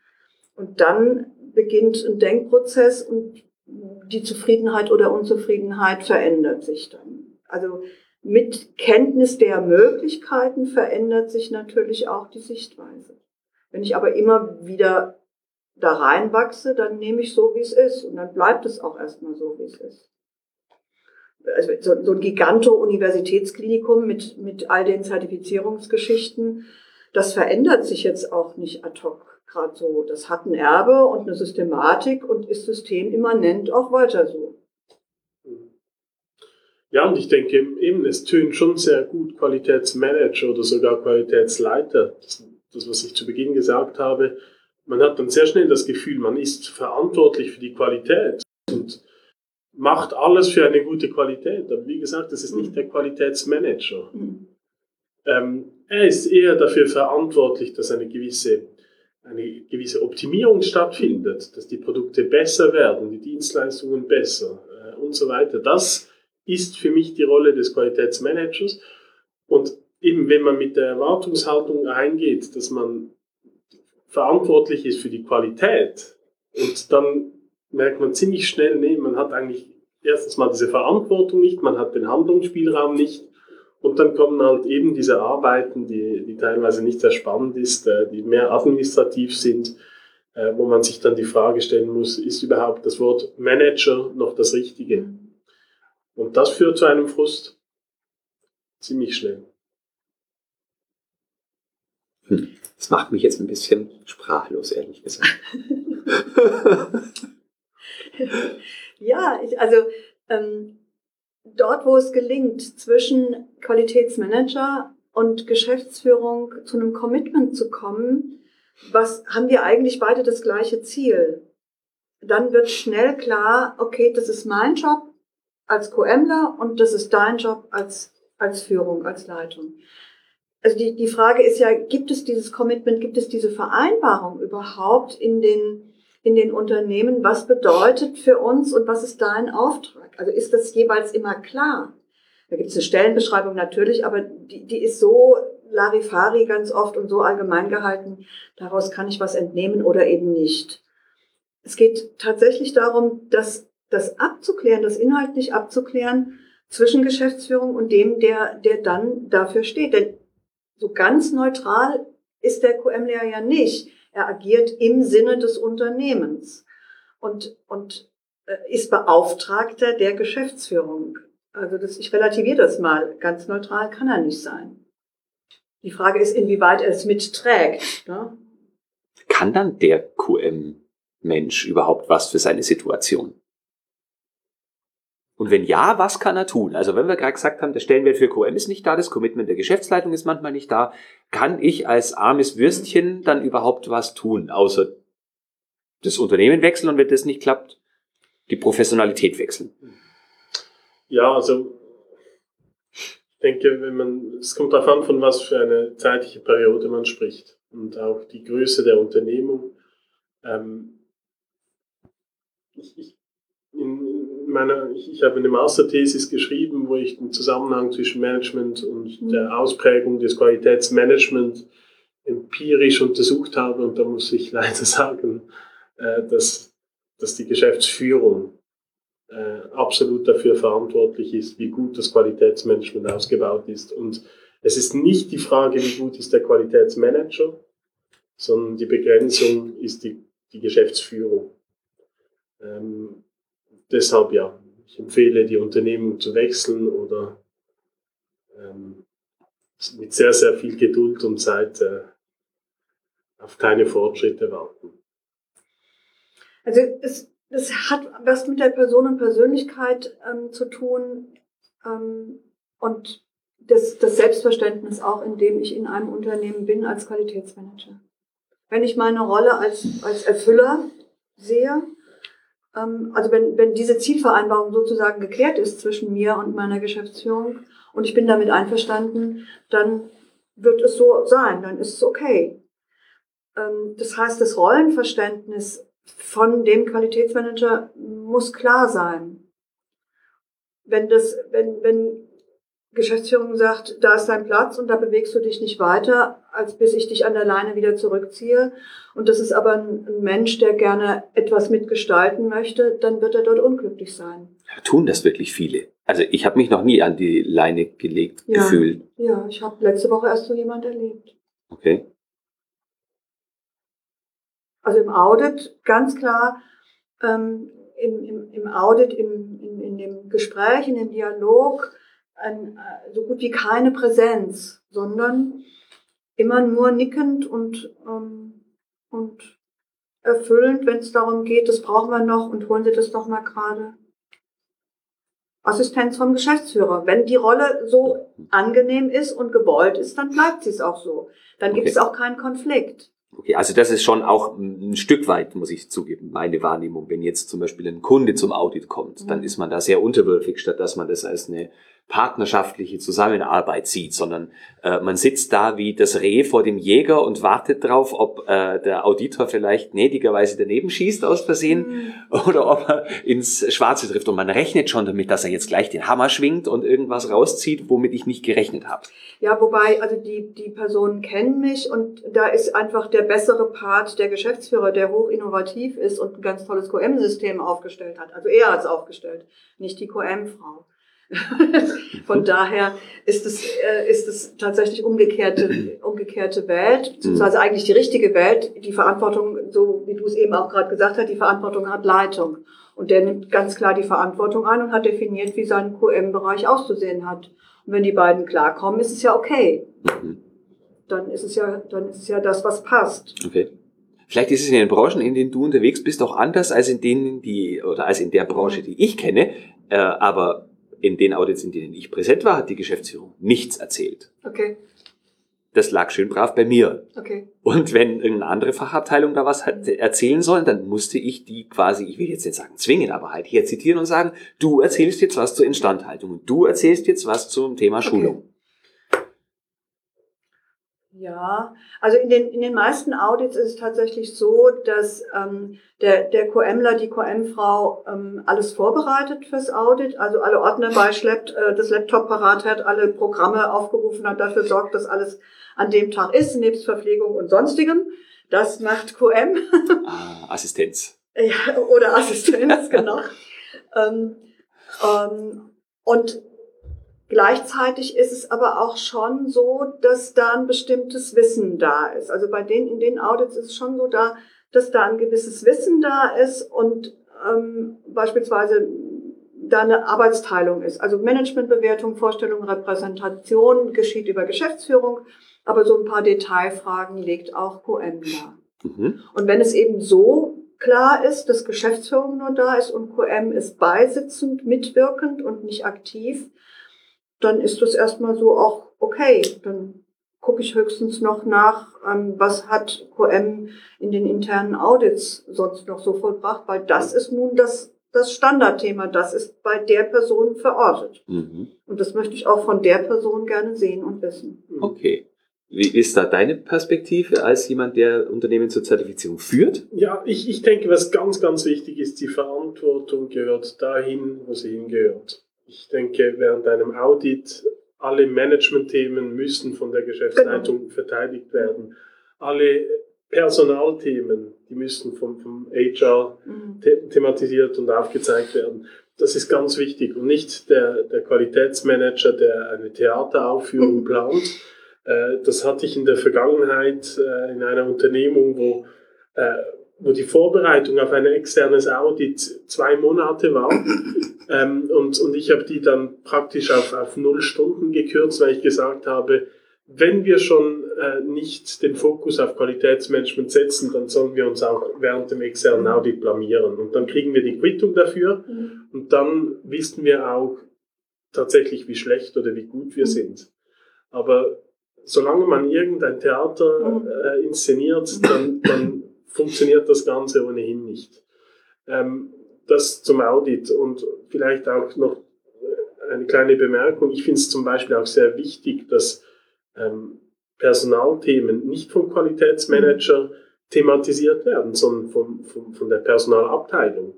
[SPEAKER 2] Und dann beginnt ein Denkprozess und die Zufriedenheit oder Unzufriedenheit verändert sich dann. Also mit Kenntnis der Möglichkeiten verändert sich natürlich auch die Sichtweise. Wenn ich aber immer wieder da reinwachse, dann nehme ich so, wie es ist. Und dann bleibt es auch erstmal so, wie es ist. Also so, so ein Giganto-Universitätsklinikum mit, mit all den Zertifizierungsgeschichten, das verändert sich jetzt auch nicht ad hoc gerade so. Das hat ein Erbe und eine Systematik und ist systemimmanent auch weiter so.
[SPEAKER 3] Ja, und ich denke eben, es tönt schon sehr gut Qualitätsmanager oder sogar Qualitätsleiter. Das, das, was ich zu Beginn gesagt habe, man hat dann sehr schnell das Gefühl, man ist verantwortlich für die Qualität und macht alles für eine gute Qualität. Aber wie gesagt, das ist nicht der Qualitätsmanager. Mhm. Ähm, er ist eher dafür verantwortlich, dass eine gewisse, eine gewisse Optimierung stattfindet, dass die Produkte besser werden, die Dienstleistungen besser äh, und so weiter. Das ist für mich die Rolle des Qualitätsmanagers. Und eben wenn man mit der Erwartungshaltung eingeht, dass man verantwortlich ist für die Qualität und dann merkt man ziemlich schnell, nee, man hat eigentlich erstens mal diese Verantwortung nicht, man hat den Handlungsspielraum nicht und dann kommen halt eben diese Arbeiten, die, die teilweise nicht sehr spannend ist, äh, die mehr administrativ sind, äh, wo man sich dann die Frage stellen muss, ist überhaupt das Wort Manager noch das Richtige? Und das führt zu einem Frust ziemlich schnell.
[SPEAKER 1] Hm. Das macht mich jetzt ein bisschen sprachlos, ehrlich gesagt.
[SPEAKER 2] ja, ich, also ähm, dort, wo es gelingt, zwischen Qualitätsmanager und Geschäftsführung zu einem Commitment zu kommen, was haben wir eigentlich beide das gleiche Ziel? Dann wird schnell klar, okay, das ist mein Job als QMler und das ist dein Job als, als Führung, als Leitung also die, die Frage ist ja, gibt es dieses Commitment, gibt es diese Vereinbarung überhaupt in den, in den Unternehmen? Was bedeutet für uns und was ist dein Auftrag? Also ist das jeweils immer klar? Da gibt es eine Stellenbeschreibung natürlich, aber die, die ist so Larifari ganz oft und so allgemein gehalten, daraus kann ich was entnehmen oder eben nicht. Es geht tatsächlich darum, das, das abzuklären, das inhaltlich abzuklären zwischen Geschäftsführung und dem, der, der dann dafür steht. Denn so ganz neutral ist der QM-Lehrer ja nicht. Er agiert im Sinne des Unternehmens und, und äh, ist Beauftragter der Geschäftsführung. Also das, ich relativiere das mal. Ganz neutral kann er nicht sein. Die Frage ist, inwieweit er es mitträgt. Ne?
[SPEAKER 1] Kann dann der QM-Mensch überhaupt was für seine Situation? Und wenn ja, was kann er tun? Also wenn wir gerade gesagt haben, der Stellenwert für QM ist nicht da, das Commitment der Geschäftsleitung ist manchmal nicht da, kann ich als armes Würstchen dann überhaupt was tun, außer das Unternehmen wechseln und wenn das nicht klappt, die Professionalität wechseln?
[SPEAKER 3] Ja, also ich denke, wenn man, es kommt darauf an, von was für eine zeitliche Periode man spricht und auch die Größe der Unternehmung. Ähm, ich, ich, in, meiner, ich, ich habe eine Masterthesis geschrieben, wo ich den Zusammenhang zwischen Management und mhm. der Ausprägung des Qualitätsmanagements empirisch untersucht habe. Und da muss ich leider sagen, äh, dass, dass die Geschäftsführung äh, absolut dafür verantwortlich ist, wie gut das Qualitätsmanagement ausgebaut ist. Und es ist nicht die Frage, wie gut ist der Qualitätsmanager, sondern die Begrenzung ist die, die Geschäftsführung. Ähm, deshalb ja, ich empfehle die Unternehmung zu wechseln oder ähm, mit sehr, sehr viel Geduld und Zeit äh, auf keine Fortschritte warten.
[SPEAKER 2] Also es, es hat was mit der Person und Persönlichkeit ähm, zu tun ähm, und das, das Selbstverständnis auch, in dem ich in einem Unternehmen bin als Qualitätsmanager. Wenn ich meine Rolle als, als Erfüller sehe, also wenn, wenn diese Zielvereinbarung sozusagen geklärt ist zwischen mir und meiner Geschäftsführung und ich bin damit einverstanden, dann wird es so sein, dann ist es okay. Ähm, das heißt, das Rollenverständnis von dem Qualitätsmanager muss klar sein. Wenn das, wenn, wenn Geschäftsführung sagt, da ist dein Platz und da bewegst du dich nicht weiter, als bis ich dich an der Leine wieder zurückziehe. Und das ist aber ein, Mensch, der gerne etwas mitgestalten möchte, dann wird er dort unglücklich sein.
[SPEAKER 1] Tun das wirklich viele? Also ich habe mich noch nie an die Leine gelegt
[SPEAKER 2] ja,
[SPEAKER 1] gefühlt.
[SPEAKER 2] Ja, ich habe letzte Woche erst so jemand erlebt.
[SPEAKER 1] Okay.
[SPEAKER 2] Also im Audit ganz klar, ähm, im, im, im Audit, im, in, in dem Gespräch, in dem Dialog, ein, äh, so gut wie keine Präsenz, sondern immer nur nickend und, ähm, und erfüllend, wenn es darum geht, das brauchen wir noch und holen Sie das doch mal gerade. Assistenz vom Geschäftsführer. Wenn die Rolle so angenehm ist und gewollt ist, dann bleibt sie es auch so. Dann gibt okay. es auch keinen Konflikt.
[SPEAKER 1] Okay, also das ist schon auch ein Stück weit, muss ich zugeben, meine Wahrnehmung. Wenn jetzt zum Beispiel ein Kunde zum Audit kommt, mhm. dann ist man da sehr unterwürfig, statt dass man das als eine partnerschaftliche Zusammenarbeit sieht, sondern äh, man sitzt da wie das Reh vor dem Jäger und wartet drauf, ob äh, der Auditor vielleicht gnädigerweise daneben schießt aus Versehen mhm. oder ob er ins Schwarze trifft. Und man rechnet schon damit, dass er jetzt gleich den Hammer schwingt und irgendwas rauszieht, womit ich nicht gerechnet habe.
[SPEAKER 2] Ja, wobei, also die, die Personen kennen mich und da ist einfach der bessere Part der Geschäftsführer, der hoch innovativ ist und ein ganz tolles QM-System aufgestellt hat. Also er hat es aufgestellt, nicht die QM-Frau. Von daher ist es, äh, ist es tatsächlich umgekehrte, umgekehrte Welt, beziehungsweise mhm. eigentlich die richtige Welt. Die Verantwortung, so wie du es eben auch gerade gesagt hast, die Verantwortung hat Leitung. Und der nimmt ganz klar die Verantwortung ein und hat definiert, wie sein QM-Bereich auszusehen hat. Und wenn die beiden klarkommen, ist es ja okay. Mhm. Dann ist es ja, dann ist es ja das, was passt.
[SPEAKER 1] Okay. Vielleicht ist es in den Branchen, in denen du unterwegs bist, auch anders als in denen, die, oder als in der Branche, die ich kenne. Äh, aber in den Audits, in denen ich präsent war, hat die Geschäftsführung nichts erzählt.
[SPEAKER 2] Okay.
[SPEAKER 1] Das lag schön brav bei mir.
[SPEAKER 2] Okay.
[SPEAKER 1] Und wenn irgendeine andere Fachabteilung da was hat erzählen sollen, dann musste ich die quasi, ich will jetzt nicht sagen zwingen, aber halt hier zitieren und sagen, du erzählst jetzt was zur Instandhaltung und du erzählst jetzt was zum Thema Schulung.
[SPEAKER 2] Ja, also in den, in den meisten Audits ist es tatsächlich so, dass ähm, der, der QMler, die QM-Frau ähm, alles vorbereitet fürs Audit, also alle Ordner beischleppt, äh, das Laptop parat hat, alle Programme aufgerufen hat, dafür sorgt, dass alles an dem Tag ist, nebst Verpflegung und sonstigem. Das macht QM.
[SPEAKER 1] Ah, Assistenz.
[SPEAKER 2] ja, oder Assistenz, genau. ähm, ähm, und Gleichzeitig ist es aber auch schon so, dass da ein bestimmtes Wissen da ist. Also bei den, in den Audits ist es schon so da, dass da ein gewisses Wissen da ist und ähm, beispielsweise da eine Arbeitsteilung ist. Also Managementbewertung, Vorstellung, Repräsentation geschieht über Geschäftsführung, aber so ein paar Detailfragen legt auch QM da. Mhm. Und wenn es eben so klar ist, dass Geschäftsführung nur da ist und QM ist beisitzend, mitwirkend und nicht aktiv, dann ist das erstmal so auch okay. Dann gucke ich höchstens noch nach, ähm, was hat QM in den internen Audits sonst noch so vollbracht, weil das ist nun das, das Standardthema, das ist bei der Person verortet. Mhm. Und das möchte ich auch von der Person gerne sehen und wissen.
[SPEAKER 1] Okay. Wie ist da deine Perspektive als jemand, der Unternehmen zur Zertifizierung führt?
[SPEAKER 3] Ja, ich, ich denke, was ganz, ganz wichtig ist, die Verantwortung gehört dahin, wo sie hingehört. Ich denke, während einem Audit alle Management-Themen müssen von der Geschäftsleitung genau. verteidigt werden. Alle Personalthemen, die müssen vom, vom HR mhm. the thematisiert und aufgezeigt werden. Das ist ganz wichtig und nicht der, der Qualitätsmanager, der eine Theateraufführung plant. Äh, das hatte ich in der Vergangenheit äh, in einer Unternehmung, wo äh, wo die Vorbereitung auf ein externes Audit zwei Monate war. Ähm, und, und ich habe die dann praktisch auf, auf null Stunden gekürzt, weil ich gesagt habe, wenn wir schon äh, nicht den Fokus auf Qualitätsmanagement setzen, dann sollen wir uns auch während dem externen Audit blamieren. Und dann kriegen wir die Quittung dafür mhm. und dann wissen wir auch tatsächlich, wie schlecht oder wie gut wir mhm. sind. Aber solange man irgendein Theater mhm. äh, inszeniert, dann, dann funktioniert das Ganze ohnehin nicht. Ähm, das zum Audit und vielleicht auch noch äh, eine kleine Bemerkung. Ich finde es zum Beispiel auch sehr wichtig, dass ähm, Personalthemen nicht vom Qualitätsmanager thematisiert werden, sondern vom, vom, von der Personalabteilung.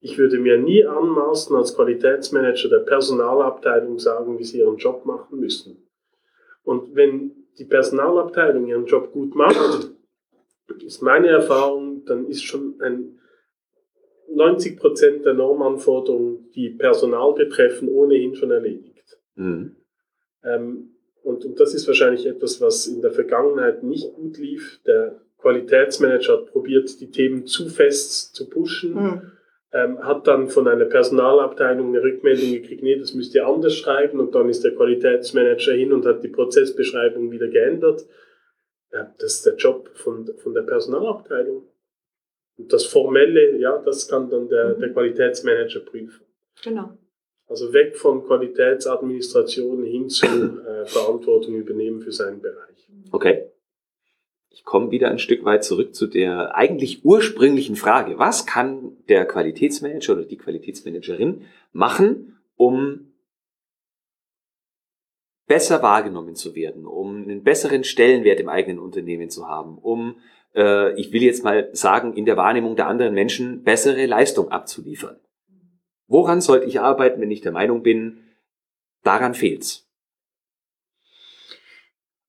[SPEAKER 3] Ich würde mir nie anmaßen, als Qualitätsmanager der Personalabteilung sagen, wie sie ihren Job machen müssen. Und wenn die Personalabteilung ihren Job gut macht, ist meine Erfahrung, dann ist schon ein 90 Prozent der Normanforderungen, die Personal betreffen, ohnehin schon erledigt. Mhm. Ähm, und, und das ist wahrscheinlich etwas, was in der Vergangenheit nicht gut lief. Der Qualitätsmanager hat probiert, die Themen zu fest zu pushen. Mhm. Ähm, hat dann von einer Personalabteilung eine Rückmeldung gekriegt, nee, das müsst ihr anders schreiben und dann ist der Qualitätsmanager hin und hat die Prozessbeschreibung wieder geändert. Ja, das ist der Job von, von der Personalabteilung. Und das Formelle, ja, das kann dann der, der Qualitätsmanager prüfen.
[SPEAKER 2] Genau.
[SPEAKER 3] Also weg von Qualitätsadministration hin zu äh, Verantwortung übernehmen für seinen Bereich.
[SPEAKER 1] Okay. Ich komme wieder ein Stück weit zurück zu der eigentlich ursprünglichen Frage. Was kann der Qualitätsmanager oder die Qualitätsmanagerin machen, um besser wahrgenommen zu werden, um einen besseren Stellenwert im eigenen Unternehmen zu haben, um äh, ich will jetzt mal sagen, in der Wahrnehmung der anderen Menschen bessere Leistung abzuliefern. Woran sollte ich arbeiten, wenn ich der Meinung bin, daran fehlt's?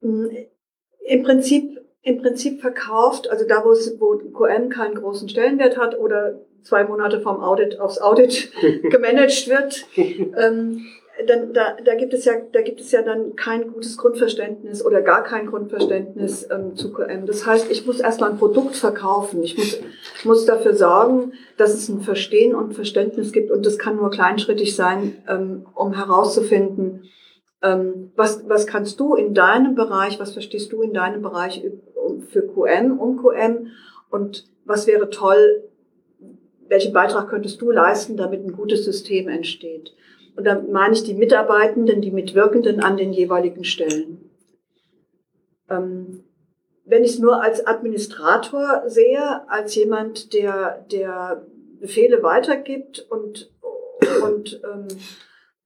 [SPEAKER 2] Mm, Im Prinzip, im Prinzip verkauft, also da, wo, es, wo QM keinen großen Stellenwert hat oder zwei Monate vom Audit aufs Audit gemanagt wird, ähm, dann, da, da, gibt es ja, da gibt es ja dann kein gutes Grundverständnis oder gar kein Grundverständnis ähm, zu QM. Das heißt, ich muss erstmal ein Produkt verkaufen. Ich muss, muss dafür sorgen, dass es ein Verstehen und Verständnis gibt. Und das kann nur kleinschrittig sein, ähm, um herauszufinden, ähm, was, was kannst du in deinem Bereich, was verstehst du in deinem Bereich für QM, um QM und was wäre toll, welchen Beitrag könntest du leisten, damit ein gutes System entsteht. Und da meine ich die Mitarbeitenden, die Mitwirkenden an den jeweiligen Stellen. Ähm, wenn ich es nur als Administrator sehe, als jemand, der, der Befehle weitergibt und, und ähm,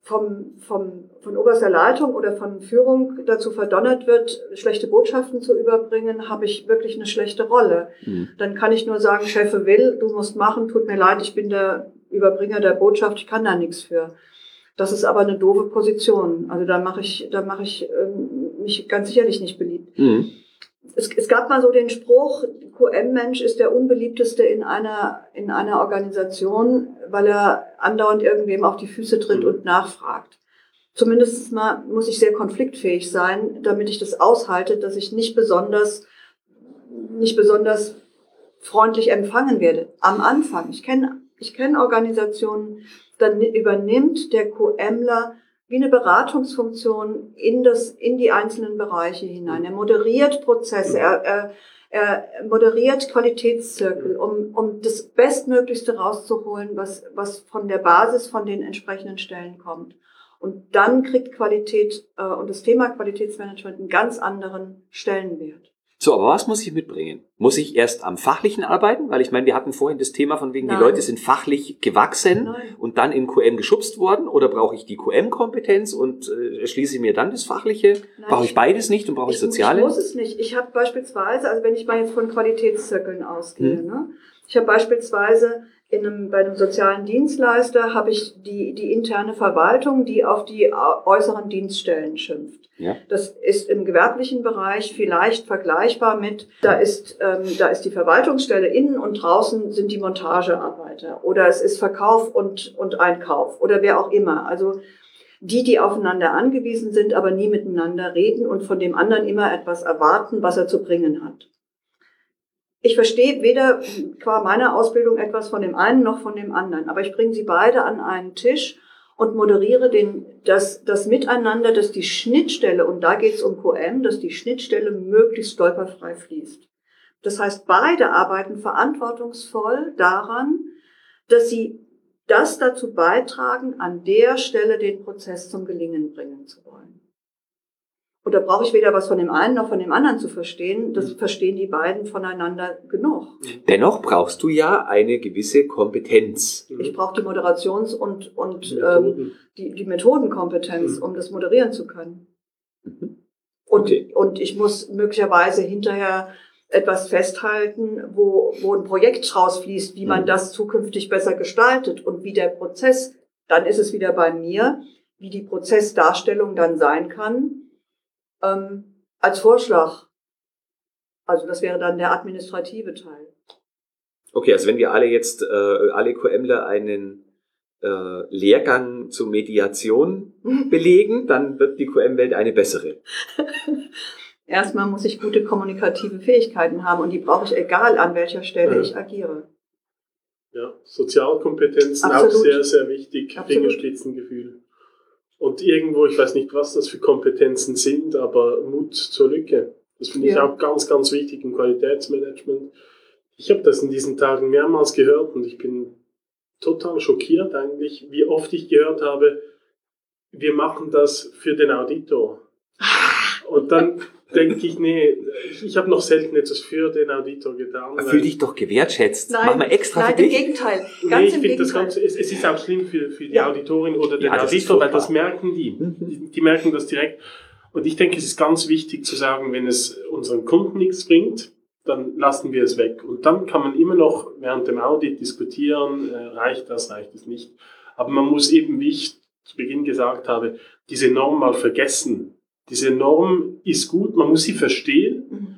[SPEAKER 2] vom, vom, von oberster Leitung oder von Führung dazu verdonnert wird, schlechte Botschaften zu überbringen, habe ich wirklich eine schlechte Rolle. Mhm. Dann kann ich nur sagen, Chefe will, du musst machen, tut mir leid, ich bin der Überbringer der Botschaft, ich kann da nichts für. Das ist aber eine doofe Position. Also da mache ich, da mache ich ähm, mich ganz sicherlich nicht beliebt. Mhm. Es, es, gab mal so den Spruch, QM-Mensch ist der unbeliebteste in einer, in einer Organisation, weil er andauernd irgendwem auf die Füße tritt mhm. und nachfragt. Zumindest mal muss ich sehr konfliktfähig sein, damit ich das aushalte, dass ich nicht besonders, nicht besonders freundlich empfangen werde. Am Anfang. Ich kenne ich kenne Organisationen, dann übernimmt der QMler wie eine Beratungsfunktion in, das, in die einzelnen Bereiche hinein. Er moderiert Prozesse, er, er, er moderiert Qualitätszirkel, um, um das Bestmöglichste rauszuholen, was, was von der Basis von den entsprechenden Stellen kommt. Und dann kriegt Qualität äh, und das Thema Qualitätsmanagement einen ganz anderen Stellenwert.
[SPEAKER 1] So, aber was muss ich mitbringen? Muss ich erst am Fachlichen arbeiten? Weil ich meine, wir hatten vorhin das Thema von wegen, Nein. die Leute sind fachlich gewachsen Nein. und dann in QM geschubst worden. Oder brauche ich die QM-Kompetenz und äh, schließe ich mir dann das Fachliche? Nein, brauche ich beides nicht und brauche ich, ich Soziale?
[SPEAKER 2] Ich muss es nicht. Ich habe beispielsweise, also wenn ich mal jetzt von Qualitätszirkeln ausgehe, hm. ne? ich habe beispielsweise in einem, bei einem sozialen Dienstleister habe ich die, die interne Verwaltung, die auf die äußeren Dienststellen schimpft. Ja. Das ist im gewerblichen Bereich vielleicht vergleichbar mit, da ist, ähm, da ist die Verwaltungsstelle innen und draußen sind die Montagearbeiter oder es ist Verkauf und, und Einkauf oder wer auch immer. Also die, die aufeinander angewiesen sind, aber nie miteinander reden und von dem anderen immer etwas erwarten, was er zu bringen hat. Ich verstehe weder qua meiner Ausbildung etwas von dem einen noch von dem anderen, aber ich bringe sie beide an einen Tisch und moderiere den, das, das Miteinander, dass die Schnittstelle, und da geht es um QM, dass die Schnittstelle möglichst stolperfrei fließt. Das heißt, beide arbeiten verantwortungsvoll daran, dass sie das dazu beitragen, an der Stelle den Prozess zum Gelingen bringen zu wollen. Und da brauche ich weder was von dem einen noch von dem anderen zu verstehen. Das mhm. verstehen die beiden voneinander genug.
[SPEAKER 1] Dennoch brauchst du ja eine gewisse Kompetenz.
[SPEAKER 2] Ich brauche die Moderations- und, und ähm, die, die Methodenkompetenz, mhm. um das moderieren zu können. Mhm. Und, okay. und ich muss möglicherweise hinterher etwas festhalten, wo, wo ein Projekt rausfließt, wie man mhm. das zukünftig besser gestaltet und wie der Prozess, dann ist es wieder bei mir, wie die Prozessdarstellung dann sein kann ähm, als Vorschlag. Also das wäre dann der administrative Teil.
[SPEAKER 1] Okay, also wenn wir alle jetzt, äh, alle QMler einen äh, Lehrgang zur Mediation belegen, dann wird die QM-Welt eine bessere.
[SPEAKER 2] Erstmal muss ich gute kommunikative Fähigkeiten haben und die brauche ich egal an welcher Stelle ja. ich agiere.
[SPEAKER 3] Ja, Sozialkompetenzen Absolut. auch sehr, sehr wichtig, Fingerspitzengefühl. Und irgendwo, ich weiß nicht, was das für Kompetenzen sind, aber Mut zur Lücke. Das finde ich ja. auch ganz, ganz wichtig im Qualitätsmanagement. Ich habe das in diesen Tagen mehrmals gehört und ich bin total schockiert eigentlich, wie oft ich gehört habe, wir machen das für den Auditor. Und dann denke ich, nee, ich, ich habe noch selten etwas für den Auditor getan.
[SPEAKER 1] Fühl dich doch gewertschätzt.
[SPEAKER 2] Nein, Mach mal extra nein, für dich. im Gegenteil.
[SPEAKER 3] Ganz nee, ich finde das Ganze, es, es, ist auch schlimm für, für die ja. Auditorin oder den ja, Auditor, weil das merken die. Mhm. die. Die merken das direkt. Und ich denke, es ist ganz wichtig zu sagen, wenn es unseren Kunden nichts bringt, dann lassen wir es weg. Und dann kann man immer noch während dem Audit diskutieren, äh, reicht das, reicht es nicht. Aber man muss eben, wie ich zu Beginn gesagt habe, diese Norm mal vergessen. Diese Norm ist gut, man muss sie verstehen, mhm.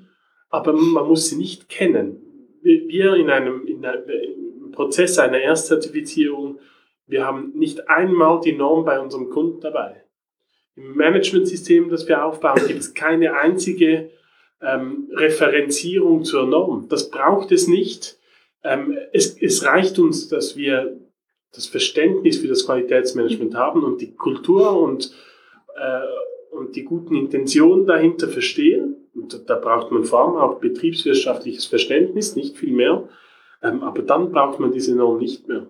[SPEAKER 3] aber man muss sie nicht kennen. Wir in einem, in einem Prozess einer Erstzertifizierung, wir haben nicht einmal die Norm bei unserem Kunden dabei. Im Managementsystem, das wir aufbauen, gibt es keine einzige ähm, Referenzierung zur Norm. Das braucht es nicht. Ähm, es, es reicht uns, dass wir das Verständnis für das Qualitätsmanagement haben und die Kultur und, äh, und die guten Intentionen dahinter verstehen. Und da braucht man vor allem auch betriebswirtschaftliches Verständnis, nicht viel mehr. Ähm, aber dann braucht man diese Norm nicht mehr.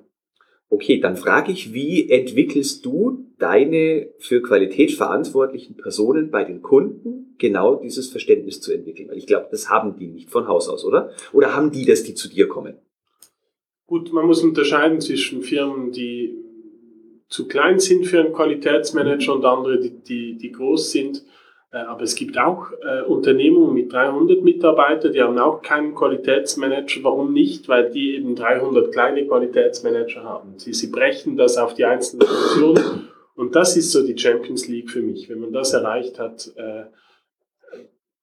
[SPEAKER 1] Okay, dann frage ich, wie entwickelst du deine für Qualität verantwortlichen Personen bei den Kunden genau dieses Verständnis zu entwickeln? Weil ich glaube, das haben die nicht von Haus aus, oder? Oder haben die das, die zu dir kommen?
[SPEAKER 3] Gut, man muss unterscheiden zwischen Firmen, die zu klein sind für einen Qualitätsmanager und andere, die, die, die groß sind. Äh, aber es gibt auch äh, Unternehmungen mit 300 Mitarbeitern, die haben auch keinen Qualitätsmanager. Warum nicht? Weil die eben 300 kleine Qualitätsmanager haben. Sie, sie brechen das auf die einzelnen Funktionen. Und das ist so die Champions League für mich. Wenn man das erreicht hat, äh,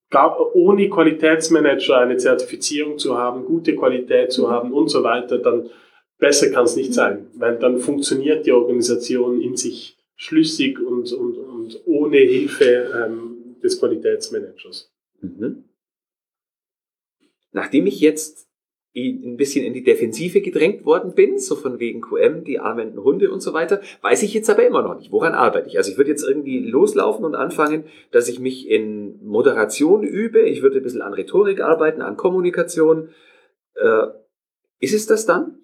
[SPEAKER 3] gab, ohne Qualitätsmanager eine Zertifizierung zu haben, gute Qualität zu haben und so weiter, dann besser kann es nicht sein, weil dann funktioniert die Organisation in sich schlüssig und, und, und ohne Hilfe ähm, des Qualitätsmanagers. Mhm.
[SPEAKER 1] Nachdem ich jetzt ein bisschen in die Defensive gedrängt worden bin, so von wegen QM, die armenden Hunde und so weiter, weiß ich jetzt aber immer noch nicht, woran arbeite ich. Also ich würde jetzt irgendwie loslaufen und anfangen, dass ich mich in Moderation übe, ich würde ein bisschen an Rhetorik arbeiten, an Kommunikation. Äh, ist es das dann?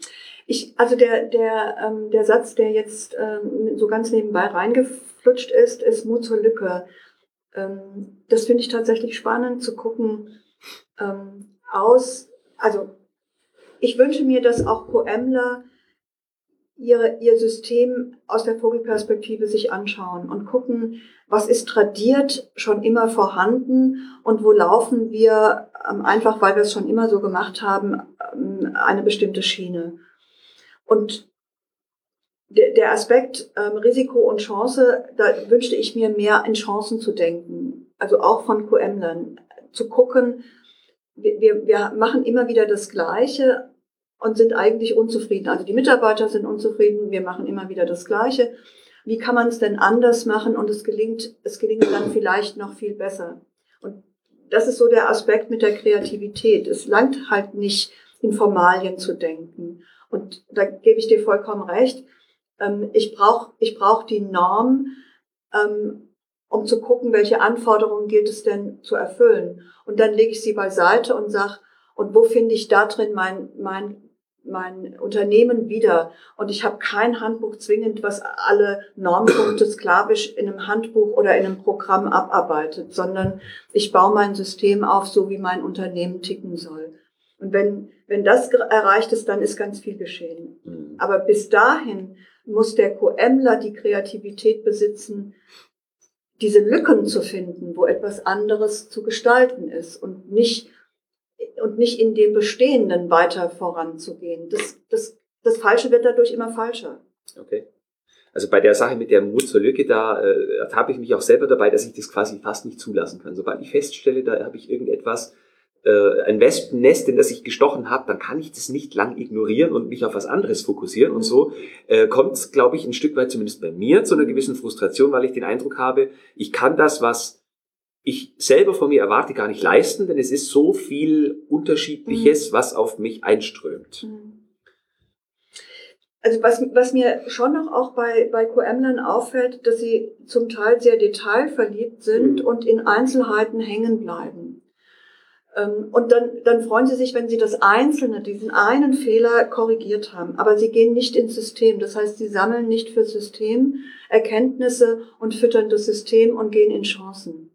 [SPEAKER 2] Ich, also der, der, ähm, der Satz, der jetzt ähm, so ganz nebenbei reingeflutscht ist, ist Mut zur Lücke. Ähm, das finde ich tatsächlich spannend zu gucken ähm, aus, also ich wünsche mir, dass auch QMler ihre, ihr System aus der Vogelperspektive sich anschauen und gucken, was ist tradiert schon immer vorhanden und wo laufen wir ähm, einfach, weil wir es schon immer so gemacht haben, ähm, eine bestimmte Schiene. Und der Aspekt ähm, Risiko und Chance, da wünschte ich mir mehr in Chancen zu denken. Also auch von QMlern. Zu gucken, wir, wir machen immer wieder das Gleiche und sind eigentlich unzufrieden. Also die Mitarbeiter sind unzufrieden, wir machen immer wieder das Gleiche. Wie kann man es denn anders machen und es gelingt, es gelingt dann vielleicht noch viel besser? Und das ist so der Aspekt mit der Kreativität. Es langt halt nicht, in Formalien zu denken. Und da gebe ich dir vollkommen recht. Ähm, ich brauche ich brauch die Norm, ähm, um zu gucken, welche Anforderungen gilt es denn zu erfüllen. Und dann lege ich sie beiseite und sage, und wo finde ich da drin mein, mein mein Unternehmen wieder. Und ich habe kein Handbuch zwingend, was alle Normpunkte sklavisch in einem Handbuch oder in einem Programm abarbeitet, sondern ich baue mein System auf, so wie mein Unternehmen ticken soll. Und wenn, wenn das erreicht ist, dann ist ganz viel geschehen. Mhm. Aber bis dahin muss der QMler die Kreativität besitzen, diese Lücken zu finden, wo etwas anderes zu gestalten ist und nicht und nicht in dem Bestehenden weiter voranzugehen. Das, das, das Falsche wird dadurch immer falscher.
[SPEAKER 1] Okay. Also bei der Sache mit der Mut zur Lücke, da äh, ertappe ich mich auch selber dabei, dass ich das quasi fast nicht zulassen kann. Sobald ich feststelle, da habe ich irgendetwas, äh, ein Wespennest, in das ich gestochen habe, dann kann ich das nicht lang ignorieren und mich auf was anderes fokussieren. Und so äh, kommt es, glaube ich, ein Stück weit zumindest bei mir zu einer gewissen Frustration, weil ich den Eindruck habe, ich kann das, was ich selber von mir erwarte gar nicht leisten, denn es ist so viel Unterschiedliches, mhm. was auf mich einströmt. Mhm.
[SPEAKER 2] Also was, was mir schon noch auch bei, bei QM-Lern auffällt, dass sie zum Teil sehr detailverliebt sind mhm. und in Einzelheiten hängen bleiben. Ähm, und dann, dann freuen sie sich, wenn sie das Einzelne, diesen einen Fehler korrigiert haben. Aber sie gehen nicht ins System. Das heißt, sie sammeln nicht für System Erkenntnisse und füttern das System und gehen in Chancen.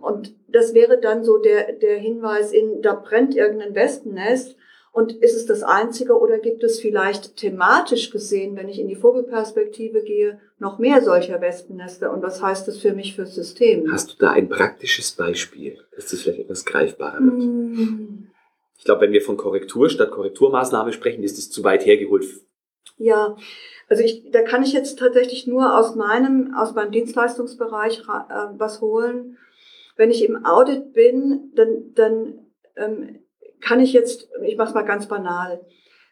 [SPEAKER 2] Und das wäre dann so der, der Hinweis in, da brennt irgendein Wespennest und ist es das Einzige oder gibt es vielleicht thematisch gesehen, wenn ich in die Vogelperspektive gehe, noch mehr solcher Wespennester? Und was heißt das für mich fürs System?
[SPEAKER 1] Hast du da ein praktisches Beispiel, dass das vielleicht etwas greifbarer wird? Mm. Ich glaube, wenn wir von Korrektur statt Korrekturmaßnahme sprechen, ist es zu weit hergeholt.
[SPEAKER 2] Ja, also ich, da kann ich jetzt tatsächlich nur aus meinem, aus meinem Dienstleistungsbereich äh, was holen. Wenn ich im Audit bin, dann, dann ähm, kann ich jetzt, ich mache es mal ganz banal,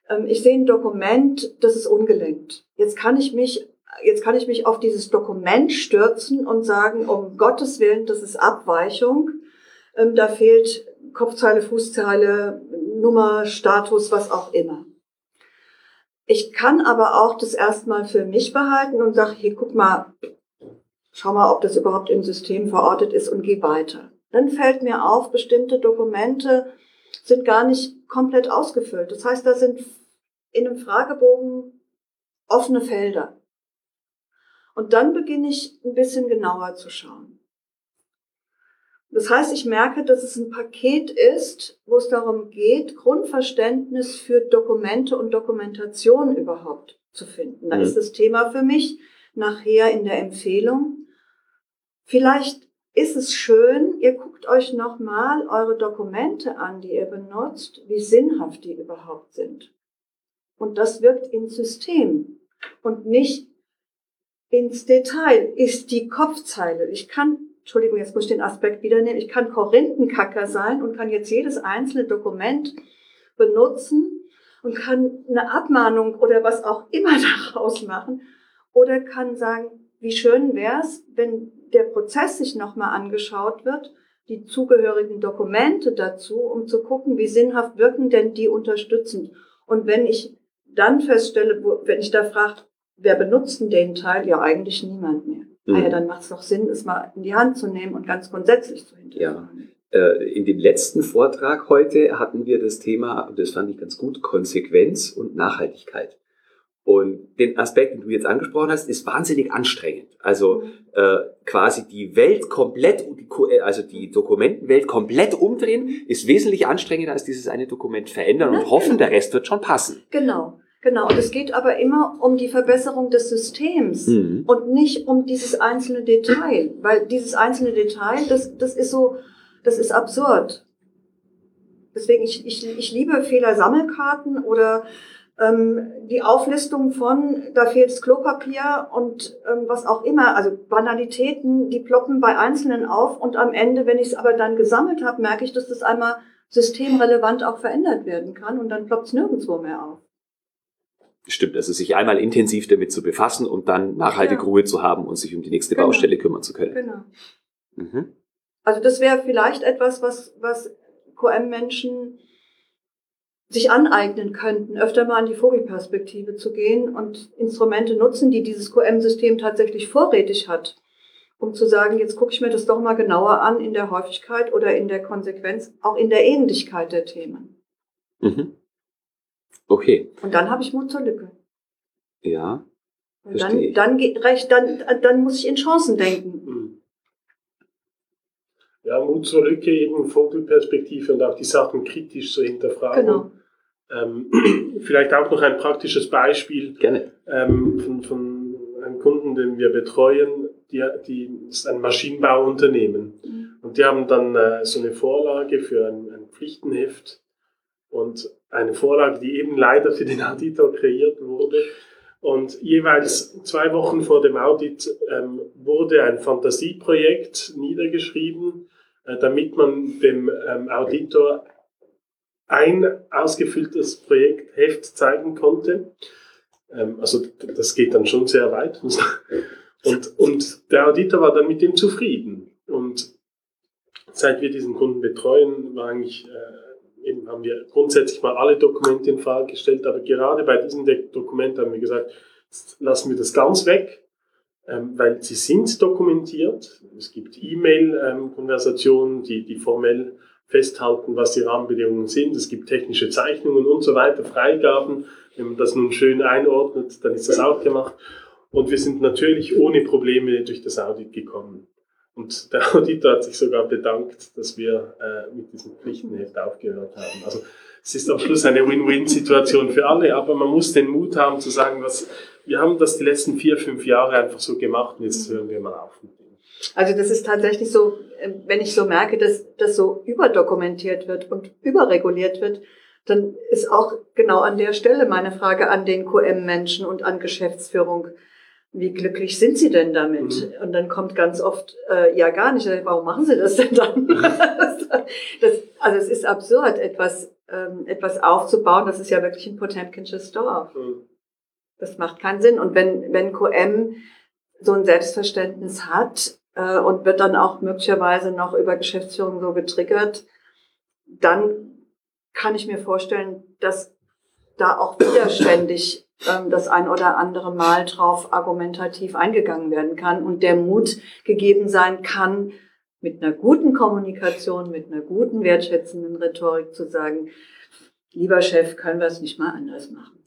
[SPEAKER 2] ähm, ich sehe ein Dokument, das ist ungelenkt. Jetzt kann ich mich, jetzt kann ich mich auf dieses Dokument stürzen und sagen, um Gottes Willen, das ist Abweichung. Ähm, da fehlt Kopfzeile, Fußzeile, Nummer, Status, was auch immer. Ich kann aber auch das erstmal für mich behalten und sage, hier guck mal, schau mal, ob das überhaupt im System verortet ist und geh weiter. Dann fällt mir auf, bestimmte Dokumente sind gar nicht komplett ausgefüllt. Das heißt, da sind in einem Fragebogen offene Felder. Und dann beginne ich ein bisschen genauer zu schauen. Das heißt, ich merke, dass es ein Paket ist, wo es darum geht, Grundverständnis für Dokumente und Dokumentation überhaupt zu finden. Da mhm. ist das Thema für mich nachher in der Empfehlung. Vielleicht ist es schön, ihr guckt euch nochmal eure Dokumente an, die ihr benutzt, wie sinnhaft die überhaupt sind. Und das wirkt ins System und nicht ins Detail. Ist die Kopfzeile. Ich kann, Entschuldigung, jetzt muss ich den Aspekt wieder nehmen, ich kann Korinthenkacker sein und kann jetzt jedes einzelne Dokument benutzen und kann eine Abmahnung oder was auch immer daraus machen oder kann sagen, wie schön wäre es, wenn der Prozess sich nochmal angeschaut wird, die zugehörigen Dokumente dazu, um zu gucken, wie sinnhaft wirken denn die unterstützend. Und wenn ich dann feststelle, wenn ich da frage, wer benutzt denn den Teil? Ja, eigentlich niemand mehr. Mhm. Ah ja, dann macht es doch Sinn, es mal in die Hand zu nehmen und ganz grundsätzlich zu
[SPEAKER 1] hinterfragen. Ja. Äh, in dem letzten Vortrag heute hatten wir das Thema, und das fand ich ganz gut, Konsequenz und Nachhaltigkeit. Und den Aspekt, den du jetzt angesprochen hast, ist wahnsinnig anstrengend. Also äh, quasi die Welt komplett, äh, also die Dokumentenwelt komplett umdrehen, ist wesentlich anstrengender als dieses eine Dokument verändern und hoffen, der Rest wird schon passen.
[SPEAKER 2] Genau. Genau, und es geht aber immer um die Verbesserung des Systems mhm. und nicht um dieses einzelne Detail, weil dieses einzelne Detail, das, das ist so, das ist absurd. Deswegen, ich, ich, ich liebe Fehlersammelkarten oder die Auflistung von, da fehlt das Klopapier und ähm, was auch immer, also Banalitäten, die ploppen bei Einzelnen auf und am Ende, wenn ich es aber dann gesammelt habe, merke ich, dass das einmal systemrelevant auch verändert werden kann und dann ploppt es nirgendwo mehr auf.
[SPEAKER 1] Stimmt, also sich einmal intensiv damit zu befassen und dann nachhaltig ja. Ruhe zu haben und sich um die nächste genau. Baustelle kümmern zu können. Genau.
[SPEAKER 2] Mhm. Also das wäre vielleicht etwas, was, was QM-Menschen sich aneignen könnten, öfter mal in die Vogelperspektive zu gehen und Instrumente nutzen, die dieses QM-System tatsächlich vorrätig hat, um zu sagen, jetzt gucke ich mir das doch mal genauer an in der Häufigkeit oder in der Konsequenz, auch in der Ähnlichkeit der Themen.
[SPEAKER 1] Mhm. Okay.
[SPEAKER 2] Und dann habe ich Mut zur Lücke.
[SPEAKER 1] Ja.
[SPEAKER 2] Und dann, dann, recht, dann, dann muss ich in Chancen denken. Mhm.
[SPEAKER 3] Ja, Mut zur Lücke, eben Vogelperspektive und auch die Sachen kritisch zu hinterfragen. Genau. Ähm, vielleicht auch noch ein praktisches Beispiel
[SPEAKER 1] Gerne.
[SPEAKER 3] Ähm, von, von einem Kunden, den wir betreuen. Die, die ist ein Maschinenbauunternehmen. Mhm. Und die haben dann äh, so eine Vorlage für ein, ein Pflichtenheft und eine Vorlage, die eben leider für den Auditor kreiert wurde. Und jeweils zwei Wochen vor dem Audit ähm, wurde ein Fantasieprojekt niedergeschrieben, äh, damit man dem ähm, Auditor ein ausgefülltes Projektheft zeigen konnte. Ähm, also das geht dann schon sehr weit. Und, und der Auditor war dann mit dem zufrieden. Und seit wir diesen Kunden betreuen, war eigentlich, äh, eben haben wir grundsätzlich mal alle Dokumente in Frage gestellt, aber gerade bei diesem Dokument haben wir gesagt, lassen wir das ganz weg, ähm, weil sie sind dokumentiert. Es gibt E-Mail-Konversationen, ähm, die, die formell festhalten, was die Rahmenbedingungen sind. Es gibt technische Zeichnungen und so weiter, Freigaben. Wenn man das nun schön einordnet, dann ist das auch gemacht. Und wir sind natürlich ohne Probleme durch das Audit gekommen. Und der Auditor hat sich sogar bedankt, dass wir äh, mit diesem Pflichtenheft aufgehört haben. Also es ist am Schluss eine Win-Win-Situation für alle, aber man muss den Mut haben zu sagen, was, wir haben das die letzten vier, fünf Jahre einfach so gemacht und jetzt hören wir mal auf mit.
[SPEAKER 2] Also das ist tatsächlich so, äh, wenn ich so merke, dass das so überdokumentiert wird und überreguliert wird, dann ist auch genau an der Stelle meine Frage an den QM-Menschen und an Geschäftsführung wie glücklich sind Sie denn damit? Mhm. Und dann kommt ganz oft, äh, ja gar nicht, warum machen Sie das denn dann? das, also es ist absurd, etwas, ähm, etwas aufzubauen, das ist ja wirklich ein Potemkinsches Dorf. Mhm. Das macht keinen Sinn. Und wenn, wenn QM so ein Selbstverständnis hat äh, und wird dann auch möglicherweise noch über Geschäftsführung so getriggert, dann kann ich mir vorstellen, dass da auch widerständig ähm, das ein oder andere Mal drauf argumentativ eingegangen werden kann und der Mut gegeben sein kann, mit einer guten Kommunikation, mit einer guten wertschätzenden Rhetorik zu sagen, lieber Chef, können wir es nicht mal anders machen.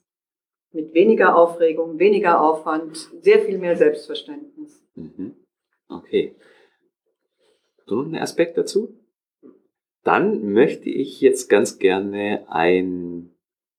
[SPEAKER 2] Mit weniger Aufregung, weniger Aufwand, sehr viel mehr Selbstverständnis. Mhm.
[SPEAKER 1] Okay. Noch einen Aspekt dazu? Dann möchte ich jetzt ganz gerne ein,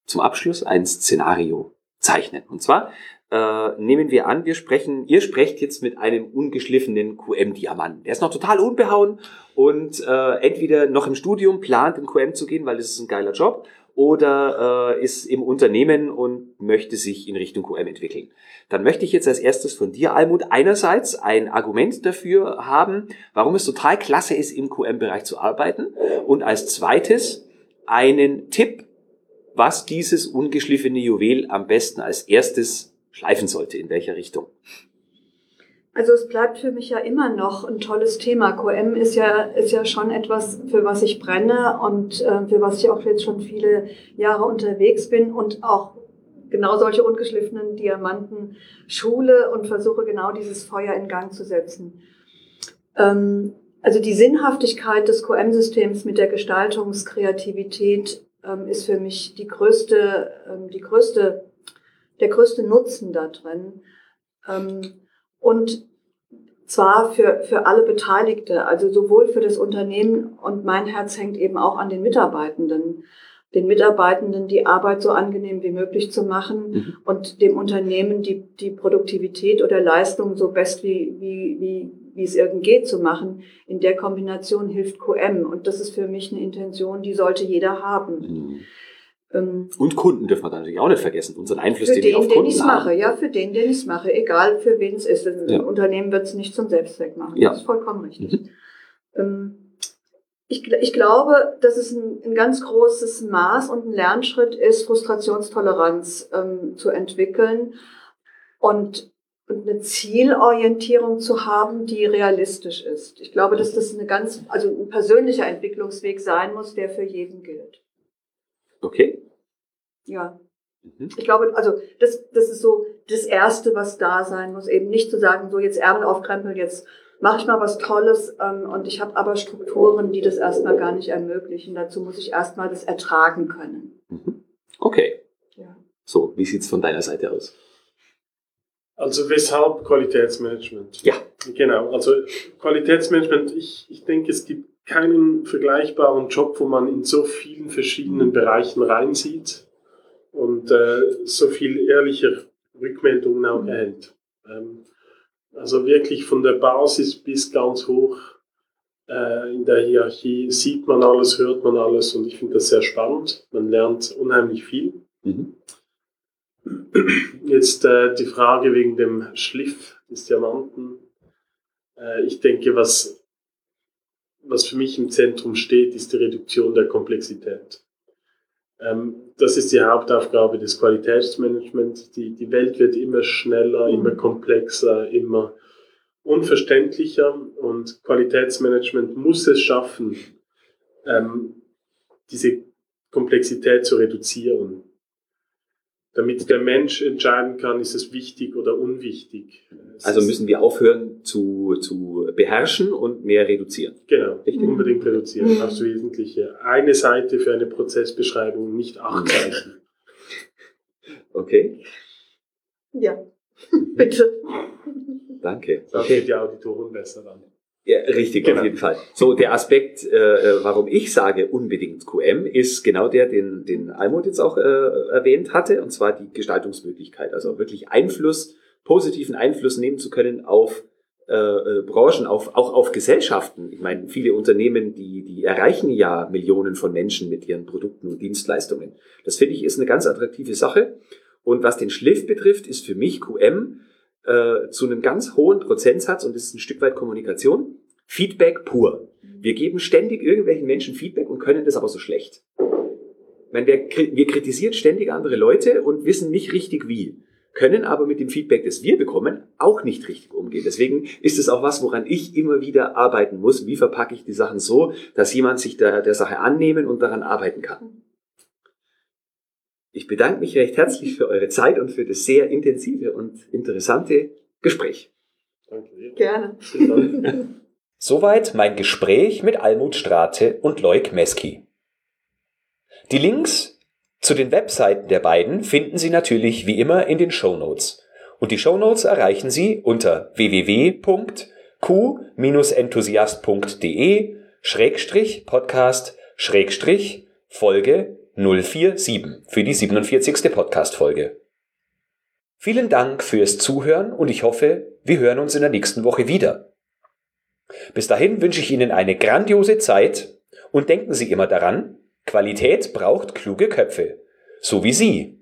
[SPEAKER 1] zum Abschluss ein Szenario zeichnen. Und zwar äh, nehmen wir an, wir sprechen, ihr sprecht jetzt mit einem ungeschliffenen QM-Diamanten. Der ist noch total unbehauen und äh, entweder noch im Studium plant, in QM zu gehen, weil das ist ein geiler Job, oder äh, ist im Unternehmen und möchte sich in Richtung QM entwickeln. Dann möchte ich jetzt als erstes von dir, Almut, einerseits ein Argument dafür haben, warum es total klasse ist, im QM-Bereich zu arbeiten und als zweites einen Tipp, was dieses ungeschliffene Juwel am besten als erstes schleifen sollte, in welcher Richtung?
[SPEAKER 2] Also es bleibt für mich ja immer noch ein tolles Thema. QM ist ja, ist ja schon etwas, für was ich brenne und äh, für was ich auch jetzt schon viele Jahre unterwegs bin und auch genau solche ungeschliffenen Diamanten schule und versuche genau dieses Feuer in Gang zu setzen. Ähm, also die Sinnhaftigkeit des QM-Systems mit der Gestaltungskreativität ähm, ist für mich die größte, ähm, die größte, der größte Nutzen da drin. Und zwar für, für alle Beteiligte, also sowohl für das Unternehmen und mein Herz hängt eben auch an den Mitarbeitenden den Mitarbeitenden die Arbeit so angenehm wie möglich zu machen mhm. und dem Unternehmen die, die Produktivität oder Leistung so best wie, wie, wie, wie es irgend geht zu machen. In der Kombination hilft QM und das ist für mich eine Intention, die sollte jeder haben. Mhm.
[SPEAKER 1] Ähm, und Kunden dürfen wir natürlich auch nicht vergessen, unseren Einfluss,
[SPEAKER 2] den, den wir auf Kunden den ich mache, ja, für den, den ich es mache, egal für wen es ist. Ein
[SPEAKER 1] ja.
[SPEAKER 2] Unternehmen wird es nicht zum Selbstzweck machen.
[SPEAKER 1] Ja.
[SPEAKER 2] Das ist vollkommen richtig. Mhm. Ähm, ich, ich glaube, dass es ein, ein, ganz großes Maß und ein Lernschritt ist, Frustrationstoleranz ähm, zu entwickeln und, und eine Zielorientierung zu haben, die realistisch ist. Ich glaube, dass das eine ganz, also ein persönlicher Entwicklungsweg sein muss, der für jeden gilt.
[SPEAKER 1] Okay.
[SPEAKER 2] Ja. Mhm. Ich glaube, also das, das ist so das Erste, was da sein muss. Eben nicht zu sagen, so jetzt Ärmel aufkrempeln, jetzt mache ich mal was Tolles ähm, und ich habe aber Strukturen, die das erstmal gar nicht ermöglichen. Dazu muss ich erstmal das ertragen können.
[SPEAKER 1] Mhm. Okay. Ja. So, wie sieht's von deiner Seite aus?
[SPEAKER 3] Also weshalb Qualitätsmanagement?
[SPEAKER 1] Ja.
[SPEAKER 3] Genau, also Qualitätsmanagement, ich, ich denke, es gibt keinen vergleichbaren Job, wo man in so vielen verschiedenen Bereichen reinsieht und äh, so viel ehrliche Rückmeldungen auch mhm. erhält. Ähm, also wirklich von der Basis bis ganz hoch äh, in der Hierarchie sieht man alles, hört man alles und ich finde das sehr spannend. Man lernt unheimlich viel. Mhm. Jetzt äh, die Frage wegen dem Schliff des Diamanten. Äh, ich denke, was, was für mich im Zentrum steht, ist die Reduktion der Komplexität. Ähm, das ist die Hauptaufgabe des Qualitätsmanagements. Die, die Welt wird immer schneller, immer mhm. komplexer, immer. unverständlicher und Qualitätsmanagement muss es schaffen, ähm, diese Komplexität zu reduzieren. Damit der Mensch entscheiden kann, ist es wichtig oder unwichtig.
[SPEAKER 1] Es also müssen wir aufhören zu, zu beherrschen und mehr reduzieren.
[SPEAKER 3] Genau, nicht mhm. unbedingt reduzieren, mhm. aufs Wesentliche. Eine Seite für eine Prozessbeschreibung, nicht acht mhm. Seiten.
[SPEAKER 1] Okay.
[SPEAKER 2] Ja, bitte.
[SPEAKER 1] Danke.
[SPEAKER 3] Da okay. die Auditoren besser dann.
[SPEAKER 1] Ja, richtig, genau. auf jeden Fall. So, der Aspekt, äh, äh warum ich sage unbedingt QM, ist genau der, den, den Almut jetzt auch äh, erwähnt hatte, und zwar die Gestaltungsmöglichkeit. Also wirklich Einfluss, positiven Einfluss nehmen zu können auf äh, äh, Branchen, auf, auch auf Gesellschaften. Ich meine, viele Unternehmen, die, die erreichen ja Millionen von Menschen mit ihren Produkten und Dienstleistungen. Das finde ich ist eine ganz attraktive Sache. Und was den Schliff betrifft, ist für mich QM äh, zu einem ganz hohen Prozentsatz, und das ist ein Stück weit Kommunikation, Feedback pur. Wir geben ständig irgendwelchen Menschen Feedback und können das aber so schlecht. Meine, wir, wir kritisieren ständig andere Leute und wissen nicht richtig wie, können aber mit dem Feedback, das wir bekommen, auch nicht richtig umgehen. Deswegen ist es auch was, woran ich immer wieder arbeiten muss. Wie verpacke ich die Sachen so, dass jemand sich der, der Sache annehmen und daran arbeiten kann. Ich bedanke mich recht herzlich für eure Zeit und für das sehr intensive und interessante Gespräch.
[SPEAKER 2] Danke. Gerne.
[SPEAKER 1] Soweit mein Gespräch mit Almut Strate und Loik Meski. Die Links zu den Webseiten der beiden finden Sie natürlich wie immer in den Show Notes. Und die Show Notes erreichen Sie unter www.q-enthusiast.de Schrägstrich Podcast Schrägstrich Folge 047 für die 47. Podcast-Folge. Vielen Dank fürs Zuhören und ich hoffe, wir hören uns in der nächsten Woche wieder. Bis dahin wünsche ich Ihnen eine grandiose Zeit und denken Sie immer daran, Qualität braucht kluge Köpfe, so wie Sie.